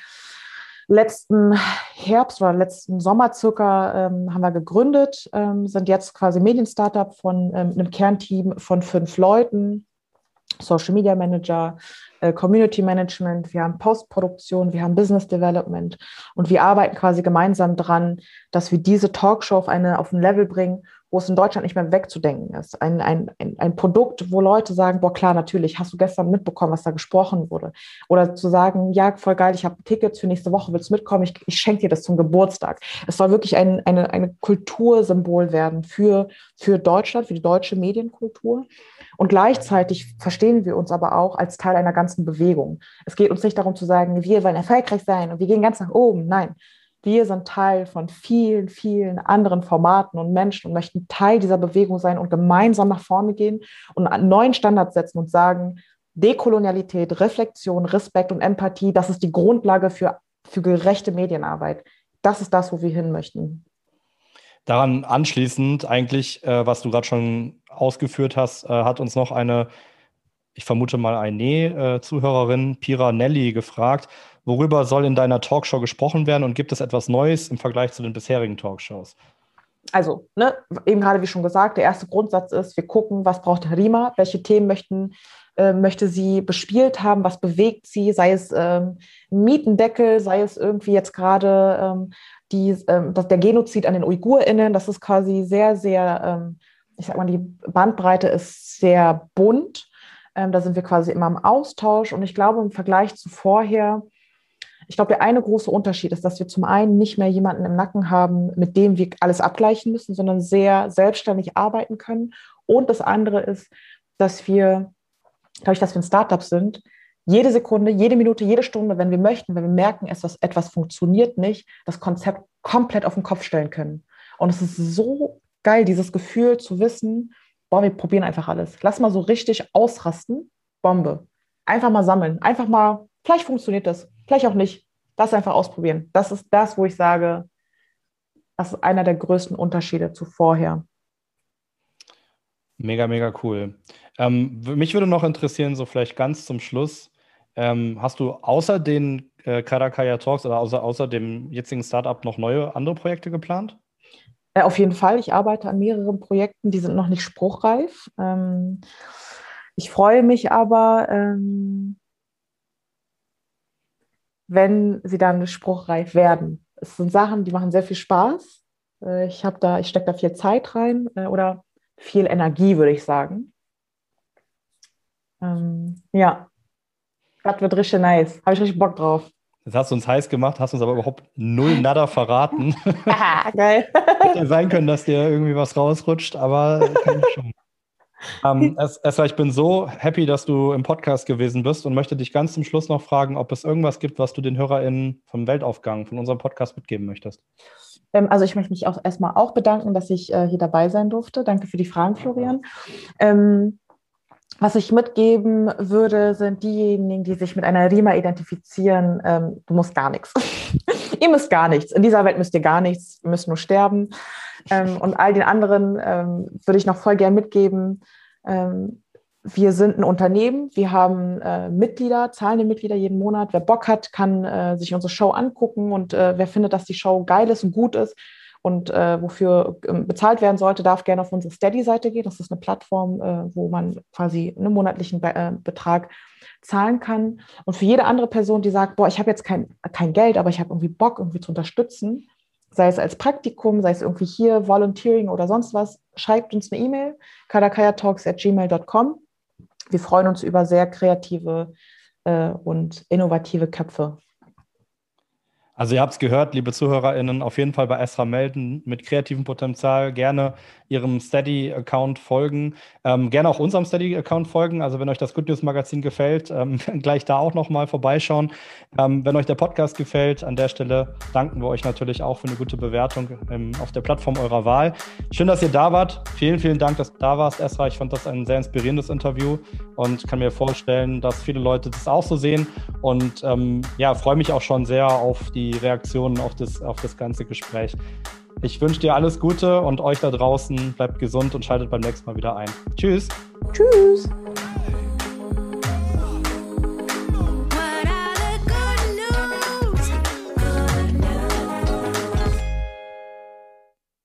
letzten Herbst oder letzten Sommer circa ähm, haben wir gegründet, ähm, sind jetzt quasi Medien-Startup von ähm, einem Kernteam von fünf Leuten, Social Media Manager, äh, Community Management, wir haben Postproduktion, wir haben Business Development und wir arbeiten quasi gemeinsam dran, dass wir diese Talkshow auf, eine, auf ein Level bringen, wo es in Deutschland nicht mehr wegzudenken ist. Ein, ein, ein, ein Produkt, wo Leute sagen, boah, klar, natürlich, hast du gestern mitbekommen, was da gesprochen wurde. Oder zu sagen, ja, voll geil, ich habe Tickets für nächste Woche, willst du mitkommen? Ich, ich schenke dir das zum Geburtstag. Es soll wirklich ein, eine, eine Kultursymbol werden für, für Deutschland, für die deutsche Medienkultur. Und gleichzeitig verstehen wir uns aber auch als Teil einer ganzen Bewegung. Es geht uns nicht darum zu sagen, wir wollen erfolgreich sein und wir gehen ganz nach oben. Nein, wir sind Teil von vielen, vielen anderen Formaten und Menschen und möchten Teil dieser Bewegung sein und gemeinsam nach vorne gehen und einen neuen Standard setzen und sagen, Dekolonialität, Reflexion, Respekt und Empathie, das ist die Grundlage für, für gerechte Medienarbeit. Das ist das, wo wir hin möchten. Daran anschließend eigentlich, äh, was du gerade schon ausgeführt hast, äh, hat uns noch eine, ich vermute mal eine äh, Zuhörerin, Pira Nelly, gefragt, worüber soll in deiner Talkshow gesprochen werden und gibt es etwas Neues im Vergleich zu den bisherigen Talkshows? Also, ne, eben gerade wie schon gesagt, der erste Grundsatz ist, wir gucken, was braucht Rima, welche Themen möchten, äh, möchte sie bespielt haben, was bewegt sie, sei es ähm, Mietendeckel, sei es irgendwie jetzt gerade ähm, ähm, der Genozid an den UigurInnen, das ist quasi sehr, sehr, ähm, ich sag mal, die Bandbreite ist sehr bunt. Ähm, da sind wir quasi immer im Austausch und ich glaube, im Vergleich zu vorher, ich glaube, der eine große Unterschied ist, dass wir zum einen nicht mehr jemanden im Nacken haben, mit dem wir alles abgleichen müssen, sondern sehr selbstständig arbeiten können. Und das andere ist, dass wir, dadurch, dass wir ein Startup sind, jede Sekunde, jede Minute, jede Stunde, wenn wir möchten, wenn wir merken, etwas, etwas funktioniert nicht, das Konzept komplett auf den Kopf stellen können. Und es ist so geil, dieses Gefühl zu wissen, boah, wir probieren einfach alles. Lass mal so richtig ausrasten, Bombe. Einfach mal sammeln, einfach mal, vielleicht funktioniert das, vielleicht auch nicht. Das einfach ausprobieren. Das ist das, wo ich sage, das ist einer der größten Unterschiede zu vorher. Mega, mega cool. Ähm, mich würde noch interessieren, so vielleicht ganz zum Schluss, ähm, hast du außer den äh, Karakaya Talks oder außer, außer dem jetzigen Startup noch neue andere Projekte geplant? Äh, auf jeden Fall. Ich arbeite an mehreren Projekten, die sind noch nicht spruchreif. Ähm, ich freue mich aber, ähm, wenn sie dann spruchreif werden. Es sind Sachen, die machen sehr viel Spaß. Äh, ich habe da, ich stecke da viel Zeit rein äh, oder viel Energie, würde ich sagen. Ähm, ja, das wird richtig nice. Habe ich richtig Bock drauf. Das hast du uns heiß gemacht, hast uns aber überhaupt null nada verraten. ah, geil. Hätte sein können, dass dir irgendwie was rausrutscht, aber kann ich schon. Ähm, Esra, ich bin so happy, dass du im Podcast gewesen bist und möchte dich ganz zum Schluss noch fragen, ob es irgendwas gibt, was du den HörerInnen vom Weltaufgang, von unserem Podcast mitgeben möchtest. Ähm, also ich möchte mich auch erstmal auch bedanken, dass ich äh, hier dabei sein durfte. Danke für die Fragen, Florian. Ähm, was ich mitgeben würde, sind diejenigen, die sich mit einer Rima identifizieren. Ähm, du musst gar nichts. ihr müsst gar nichts. In dieser Welt müsst ihr gar nichts. Ihr müsst nur sterben. Ähm, und all den anderen ähm, würde ich noch voll gern mitgeben. Ähm, wir sind ein Unternehmen. Wir haben äh, Mitglieder, zahlende Mitglieder jeden Monat. Wer Bock hat, kann äh, sich unsere Show angucken. Und äh, wer findet, dass die Show geil ist und gut ist, und äh, wofür äh, bezahlt werden sollte, darf gerne auf unsere Steady-Seite gehen. Das ist eine Plattform, äh, wo man quasi einen monatlichen Be äh, Betrag zahlen kann. Und für jede andere Person, die sagt, boah, ich habe jetzt kein, kein Geld, aber ich habe irgendwie Bock, irgendwie zu unterstützen, sei es als Praktikum, sei es irgendwie hier, Volunteering oder sonst was, schreibt uns eine E-Mail, kadakayatalks.gmail.com. Wir freuen uns über sehr kreative äh, und innovative Köpfe. Also ihr habt es gehört, liebe ZuhörerInnen, auf jeden Fall bei Esra melden mit kreativem Potenzial. Gerne Ihrem Steady-Account folgen. Ähm, gerne auch unserem Steady-Account folgen. Also wenn euch das Good News Magazin gefällt, ähm, gleich da auch nochmal vorbeischauen. Ähm, wenn euch der Podcast gefällt, an der Stelle danken wir euch natürlich auch für eine gute Bewertung ähm, auf der Plattform eurer Wahl. Schön, dass ihr da wart. Vielen, vielen Dank, dass du da warst, Esra. Ich fand das ein sehr inspirierendes Interview und kann mir vorstellen, dass viele Leute das auch so sehen. Und ähm, ja, freue mich auch schon sehr auf die Reaktionen auf das, auf das ganze Gespräch. Ich wünsche dir alles Gute und euch da draußen bleibt gesund und schaltet beim nächsten Mal wieder ein. Tschüss. Tschüss.